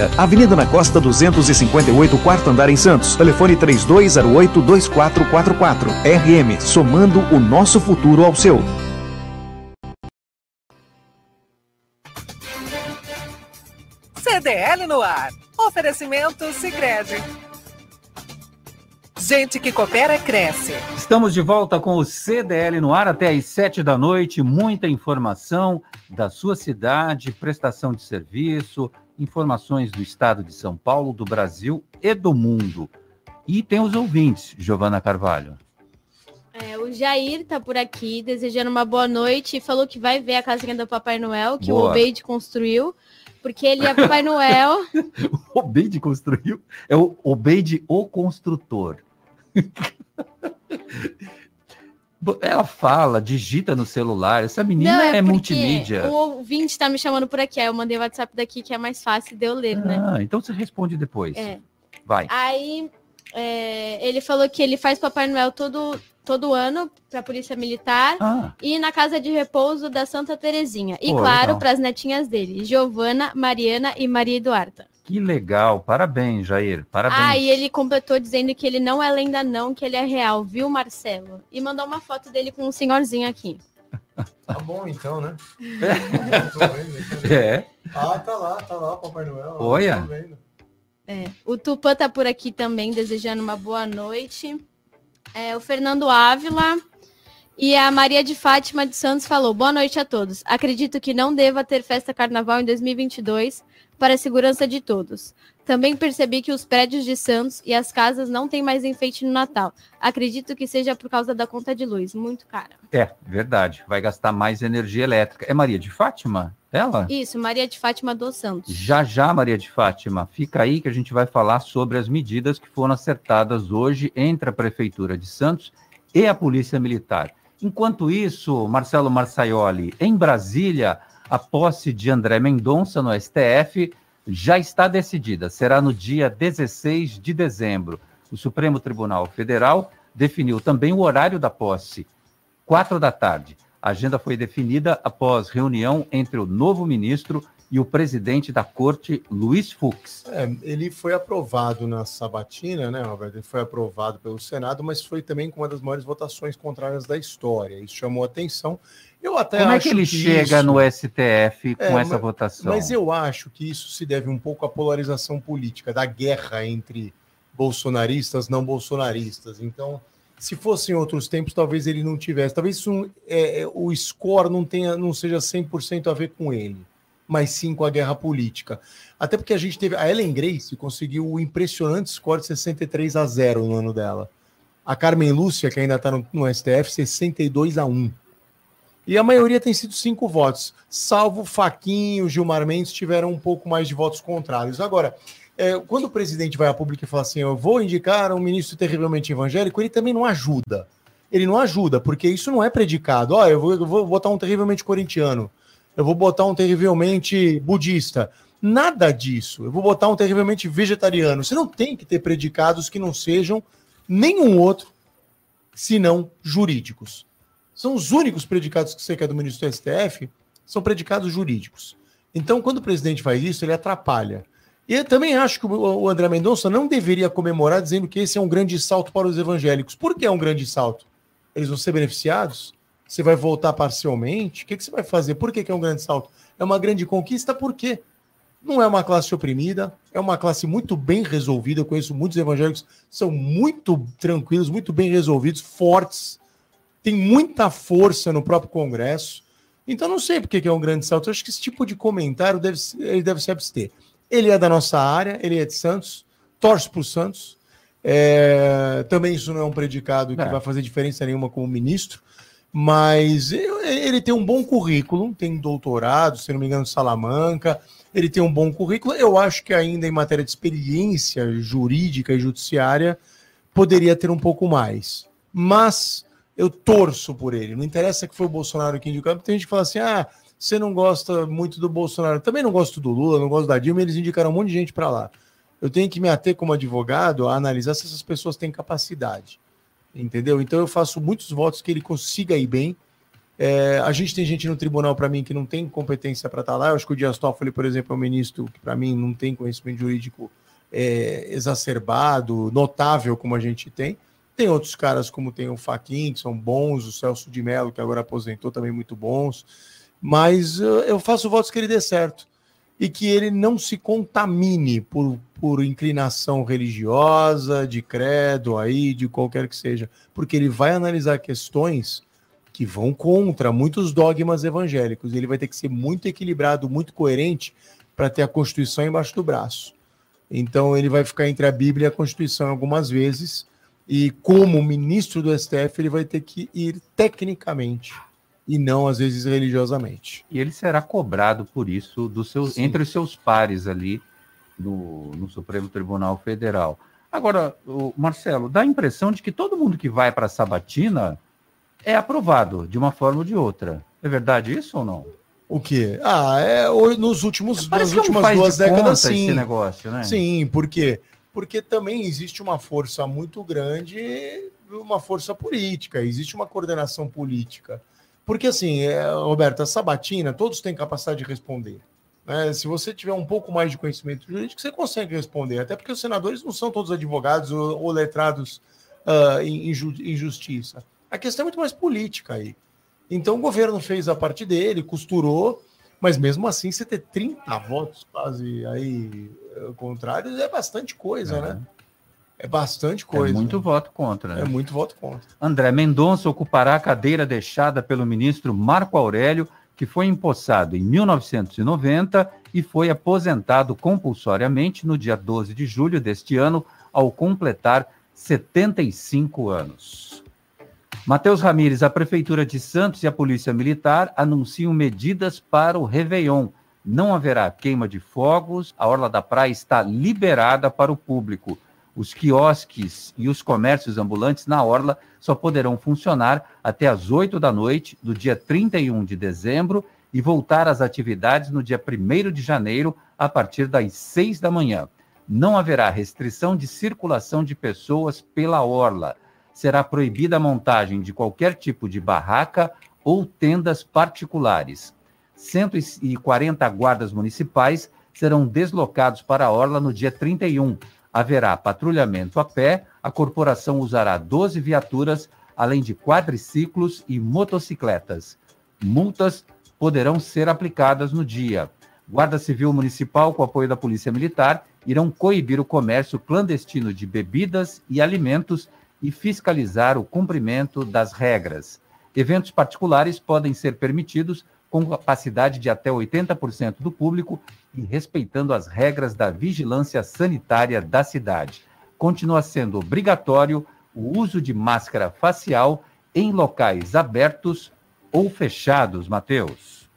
Avenida na Costa 258, quarto andar em Santos. Telefone 3208-2444. RM, somando o nosso futuro ao seu. CDL no ar. Oferecimento Sicredi. Gente que coopera cresce. Estamos de volta com o CDL no ar até às sete da noite. Muita informação da sua cidade, prestação de serviço, informações do estado de São Paulo, do Brasil e do mundo. E tem os ouvintes, Giovana Carvalho. É, o Jair tá por aqui desejando uma boa noite e falou que vai ver a casinha do Papai Noel que Boa. o Obeide construiu, porque ele é Papai Noel. O Obeide construiu? É o Obeide o construtor. Ela fala, digita no celular. Essa menina Não, é, porque multimídia. O ouvinte tá me chamando por aqui. Aí eu mandei o WhatsApp daqui que é mais fácil de eu ler, né? Ah, então você responde depois. É. Vai. Aí é, ele falou que ele faz Papai Noel todo, todo ano para a Polícia Militar Ah. e na casa de repouso da Santa Terezinha. E Pô, claro, para as netinhas dele, Giovana, Mariana e Maria Eduarda. Que legal. Parabéns, Jair. Parabéns. Ah, e ele completou dizendo que ele não é lenda não, que ele é real, viu, Marcelo? E mandou uma foto dele com um senhorzinho aqui. Tá bom então, né? É. Ah, tá lá, tá lá, Papai Noel. Olha. É. O Tupã tá por aqui também, desejando uma boa noite. É, o Fernando Ávila e a Maria de Fátima de Santos falou: Boa noite a todos. Acredito que não deva ter festa carnaval em 2022 para a segurança de todos. Também percebi que os prédios de Santos e as casas não têm mais enfeite no Natal. Acredito que seja por causa da conta de luz, muito cara. É, verdade. Vai gastar mais energia elétrica. É Maria de Fátima? Ela? Isso, Maria de Fátima dos Santos. Já já, Maria de Fátima, fica aí que a gente vai falar sobre as medidas que foram acertadas hoje entre a Prefeitura de Santos e a Polícia Militar. Enquanto isso, Marcelo Marçaioli, em Brasília, a posse de André Mendonça no STF já está decidida. Será no dia 16 de dezembro. O Supremo Tribunal Federal definiu também o horário da posse, quatro da tarde. A agenda foi definida após reunião entre o novo ministro e o presidente da corte, Luiz Fux. É, ele foi aprovado na sabatina, né, Roberto? Ele foi aprovado pelo Senado, mas foi também com uma das maiores votações contrárias da história. Isso chamou atenção. Eu até Como é que ele chega isso- no STF com É, essa mas- votação? Mas eu acho que isso se deve um pouco à polarização política, da guerra entre bolsonaristas e não bolsonaristas. Então, se fosse em outros tempos, talvez ele não tivesse. Talvez isso, é, é, o score não, tenha, não seja 100% a ver com ele, mas sim com a guerra política. Até porque a gente teve. A Ellen Grace conseguiu o impressionante score de 63 a 0 no ano dela. A Carmen Lúcia, que ainda está no, no STF, 62 a 1. E a maioria tem sido cinco votos, salvo Faquinho, Gilmar Mendes tiveram um pouco mais de votos contrários. Agora, é, quando o presidente vai a público e fala assim, eu vou indicar um ministro terrivelmente evangélico, ele também não ajuda. Ele não ajuda, porque isso não é predicado. Oh, eu, vou, botar um terrivelmente corintiano, eu vou botar um terrivelmente budista. Nada disso. Eu vou botar um terrivelmente vegetariano. Você não tem que ter predicados que não sejam nenhum outro, senão jurídicos. São os únicos predicados que você quer do ministro do STF, são predicados jurídicos. Então, quando o presidente faz isso, ele atrapalha. E eu também acho que o André Mendonça não deveria comemorar dizendo que esse é um grande salto para os evangélicos. Por que é um grande salto? Eles vão ser beneficiados? Você vai voltar parcialmente? O que, que você vai fazer? Por que, que é um grande salto? É uma grande conquista, por quê? Não é uma classe oprimida, é uma classe muito bem resolvida. Eu conheço muitos evangélicos, são muito tranquilos, muito bem resolvidos, fortes, tem muita força no próprio Congresso. Então não sei por que é um grande salto. Eu acho que esse tipo de comentário deve, ele deve se abster. Ele é da nossa área, ele é de Santos, torce para o Santos. É, também isso não é um predicado que é. vai fazer diferença nenhuma como ministro, mas ele tem um bom currículo, tem doutorado, se não me engano, Salamanca, ele tem um bom currículo. Eu acho que ainda em matéria de experiência jurídica e judiciária poderia ter um pouco mais. Mas eu torço por ele. Não interessa que foi o Bolsonaro que indicou. Tem gente que fala assim: ah, você não gosta muito do Bolsonaro. Também não gosto do Lula, não gosto da Dilma, eles indicaram um monte de gente para lá. Eu tenho que me ater como advogado a analisar se essas pessoas têm capacidade. Entendeu? Então eu faço muitos votos que ele consiga ir bem. É, a gente tem gente no tribunal, para mim, que não tem competência para estar tá lá. Eu acho que o Dias Toffoli, por exemplo, é um ministro que, para mim, não tem conhecimento jurídico é, exacerbado, notável, como a gente tem. Tem outros caras, como tem o Faquin, que são bons, o Celso de Mello, que agora aposentou, também muito bons. Mas eu faço votos que ele dê certo. E que ele não se contamine por, por inclinação religiosa, de credo aí, de qualquer que seja. Porque ele vai analisar questões que vão contra muitos dogmas evangélicos. Ele vai ter que ser muito equilibrado, muito coerente para ter a Constituição embaixo do braço. Então ele vai ficar entre a Bíblia e a Constituição algumas vezes e como ministro do STF, ele vai ter que ir tecnicamente e não às vezes religiosamente. E ele será cobrado por isso dos seus, entre os seus pares ali no, no Supremo Tribunal Federal. Agora, o Marcelo, dá a impressão de que todo mundo que vai para a sabatina é aprovado de uma forma ou de outra. É verdade isso ou não? O quê? Ah, é nos últimos nas últimas duas décadas sim. Esse negócio, né? Sim, porque porque também existe uma força muito grande, uma força política, existe uma coordenação política. Porque, assim, é, Roberto, a sabatina, todos têm capacidade de responder. Né? Se você tiver um pouco mais de conhecimento jurídico, você consegue responder, até porque os senadores não são todos advogados ou, ou letrados uh, em, em, justiça. A questão é muito mais política aí. Então, o governo fez a parte dele, costurou, mas mesmo assim, você ter 30 votos quase aí eh, contrários é bastante coisa, é. né? É bastante coisa. É muito voto contra. Né? É muito voto contra. André Mendonça ocupará a cadeira deixada pelo ministro Marco Aurélio, que foi empossado em 1990 e foi aposentado compulsoriamente no dia 12 de julho deste ano, ao completar 75 anos. Matheus Ramires, a Prefeitura de Santos e a Polícia Militar anunciam medidas para o Réveillon. Não haverá queima de fogos, a Orla da Praia está liberada para o público. Os quiosques e os comércios ambulantes na Orla só poderão funcionar até às 8 da noite do dia 31 de dezembro e voltar às atividades no dia 1 de janeiro, a partir das 6 da manhã. Não haverá restrição de circulação de pessoas pela Orla será proibida a montagem de qualquer tipo de barraca ou tendas particulares. 140 guardas municipais serão deslocados para a Orla no dia 31. Haverá patrulhamento a pé, a corporação usará 12 viaturas, além de quadriciclos e motocicletas. Multas poderão ser aplicadas no dia. Guarda Civil Municipal, com apoio da Polícia Militar, irão coibir o comércio clandestino de bebidas e alimentos e fiscalizar o cumprimento das regras. Eventos particulares podem ser permitidos com capacidade de até 80% do público e respeitando as regras da vigilância sanitária da cidade. Continua sendo obrigatório o uso de máscara facial em locais abertos ou fechados, Matheus.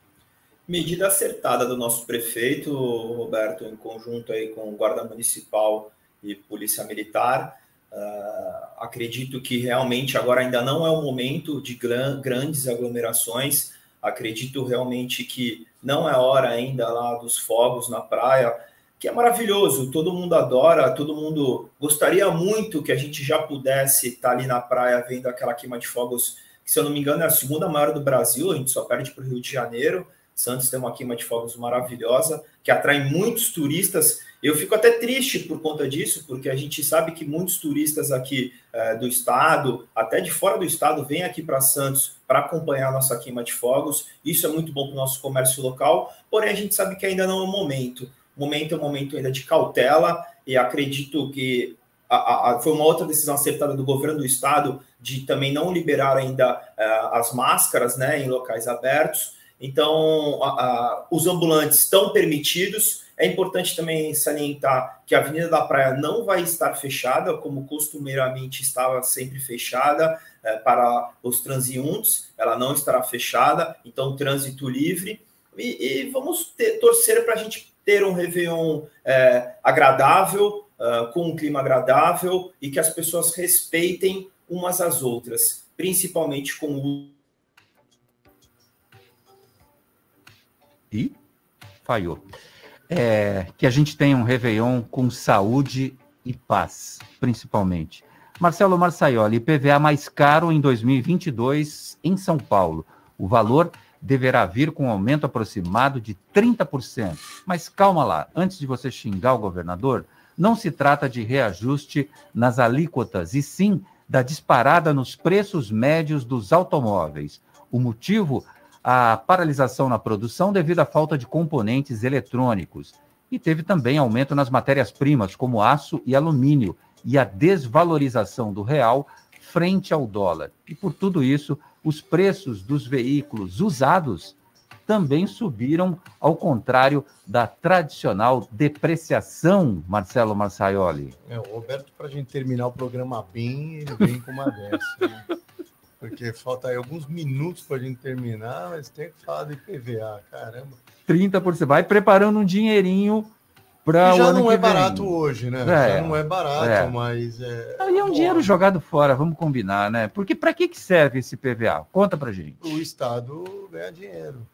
Medida acertada do nosso prefeito, Roberto, em conjunto aí com o Guarda Municipal e Polícia Militar. Uh, acredito que realmente agora ainda não é o momento de gran grandes aglomerações. Acredito realmente que não é hora ainda lá dos fogos na praia, que é maravilhoso, todo mundo adora, todo mundo gostaria muito que a gente já pudesse estar ali na praia vendo aquela queima de fogos, que se eu não me engano é a segunda maior do Brasil, a gente só perde para o Rio de Janeiro. Santos tem uma queima de fogos maravilhosa, que atrai muitos turistas. Eu fico até triste por conta disso, porque a gente sabe que muitos turistas aqui é, do estado, até de fora do estado, vêm aqui para Santos para acompanhar a nossa queima de fogos. Isso é muito bom para o nosso comércio local, porém a gente sabe que ainda não é o momento. O momento é um momento ainda de cautela, e acredito que a, a, foi uma outra decisão acertada do governo do estado de também não liberar ainda uh, as máscaras né, em locais abertos. Então, a, os ambulantes estão permitidos. É importante também salientar que a Avenida da Praia não vai estar fechada, como costumeiramente estava sempre fechada é, para os transeuntes, ela não estará fechada, então trânsito livre. E, e vamos ter, torcer para a gente ter um Réveillon é, agradável, uh, com um clima agradável e que as pessoas respeitem umas às outras, principalmente com o e falhou. É, que a gente tenha um Réveillon com saúde e paz, principalmente. Marcelo Marçaioli, IPVA mais caro em 2022 em São Paulo. O valor deverá vir com um aumento aproximado de 30%. Mas calma lá, antes de você xingar o governador, não se trata de reajuste nas alíquotas, e sim da disparada nos preços médios dos automóveis. O motivo a paralisação na produção devido à falta de componentes eletrônicos. E teve também aumento nas matérias-primas, como aço e alumínio, e a desvalorização do real frente ao dólar. E por tudo isso, os preços dos veículos usados também subiram, ao contrário da tradicional depreciação, Marcelo Marçaioli. É, o Roberto, para a gente terminar o programa bem, ele vem com uma dessa. Né? porque falta aí alguns minutos para a gente terminar, mas tem que falar de PVA, caramba. 30%. Vai preparando um dinheirinho para o Já ano não é vem. barato hoje, né? É, Já não é barato, é. mas é. E é um dinheiro jogado fora, vamos combinar, né? Porque para que, que serve esse PVA? Conta pra gente. O Estado ganha dinheiro.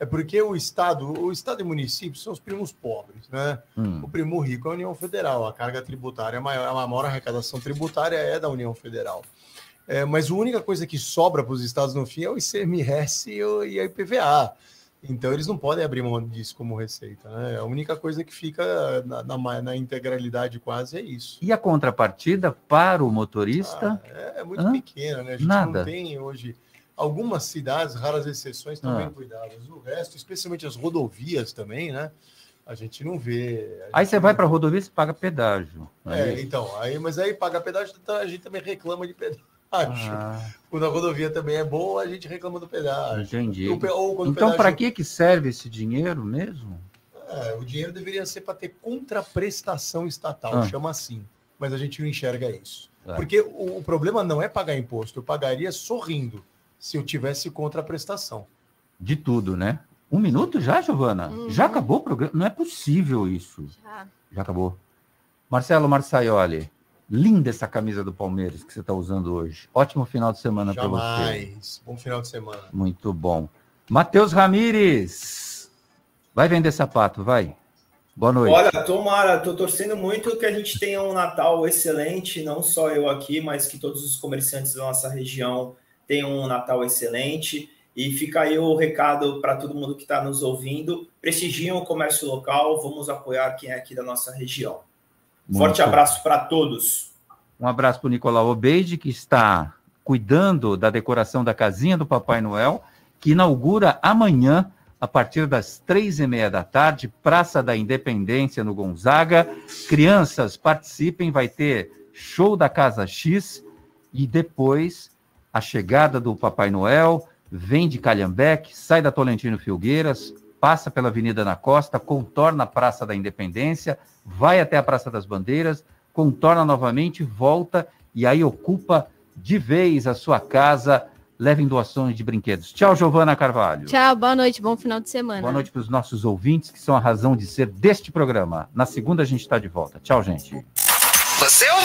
É porque o Estado, o Estado e município são os primos pobres, né? Hum. O primo rico é a União Federal. A carga tributária é maior, a maior arrecadação tributária é da União Federal. É, mas a única coisa que sobra para os estados no fim é o ICMS e, o, e a IPVA. Então eles não podem abrir mão disso como receita. Né? A única coisa que fica na, na, na integralidade quase é isso. E a contrapartida para o motorista? É, é muito Hã? pequena, né? A gente Nada. não tem hoje. Algumas cidades, raras exceções, estão Ah. bem cuidadas. O resto, especialmente as rodovias também, né? A gente não vê. A Aí gente você vai para a rodovia e paga pedágio. É, Aí- então, aí, mas aí pagar pedágio, tá, a gente também reclama de pedágio. Ah. Quando a rodovia também é boa, a gente reclama do pedágio. Entendi. Ou Então, pedágio- para que, que serve esse dinheiro mesmo? É, o dinheiro deveria ser para ter contraprestação estatal, Ah. chama assim. Mas a gente não enxerga isso. É. Porque o, o problema não é pagar imposto, eu pagaria sorrindo se eu tivesse contraprestação. De tudo, né? Um minuto já, Giovana? Uhum. Já acabou o programa? Não é possível isso. Já. Já acabou. Marcelo Marçaioli, linda essa camisa do Palmeiras que você está usando hoje. Ótimo final de semana para você. Jamais. Bom final de semana. Muito bom. Matheus Ramires, vai vender sapato, vai. Boa noite. Olha, tomara, tô torcendo muito que a gente tenha um Natal excelente, não só eu aqui, mas que todos os comerciantes da nossa região tenham um Natal excelente. E fica aí o recado para todo mundo que está nos ouvindo. Prestigiem o comércio local, vamos apoiar quem é aqui da nossa região. Forte Muito. abraço para todos. Um abraço para o Nicolau Obeide, que está cuidando da decoração da casinha do Papai Noel, que inaugura amanhã, a partir das três e meia da tarde, Praça da Independência, no Gonzaga. Crianças, participem, vai ter show da Casa X e depois a chegada do Papai Noel, vem de Calhambeque, sai da Tolentino Filgueiras, passa pela Avenida na Costa, contorna a Praça da Independência, vai até a Praça das Bandeiras, contorna novamente, volta e aí ocupa de vez a sua casa. Levem doações de brinquedos. Tchau, Giovana Carvalho. Tchau, boa noite, bom final de semana. Boa noite para os nossos ouvintes, que são a razão de ser deste programa. Na segunda a gente está de volta. Tchau, gente. Você ouviu?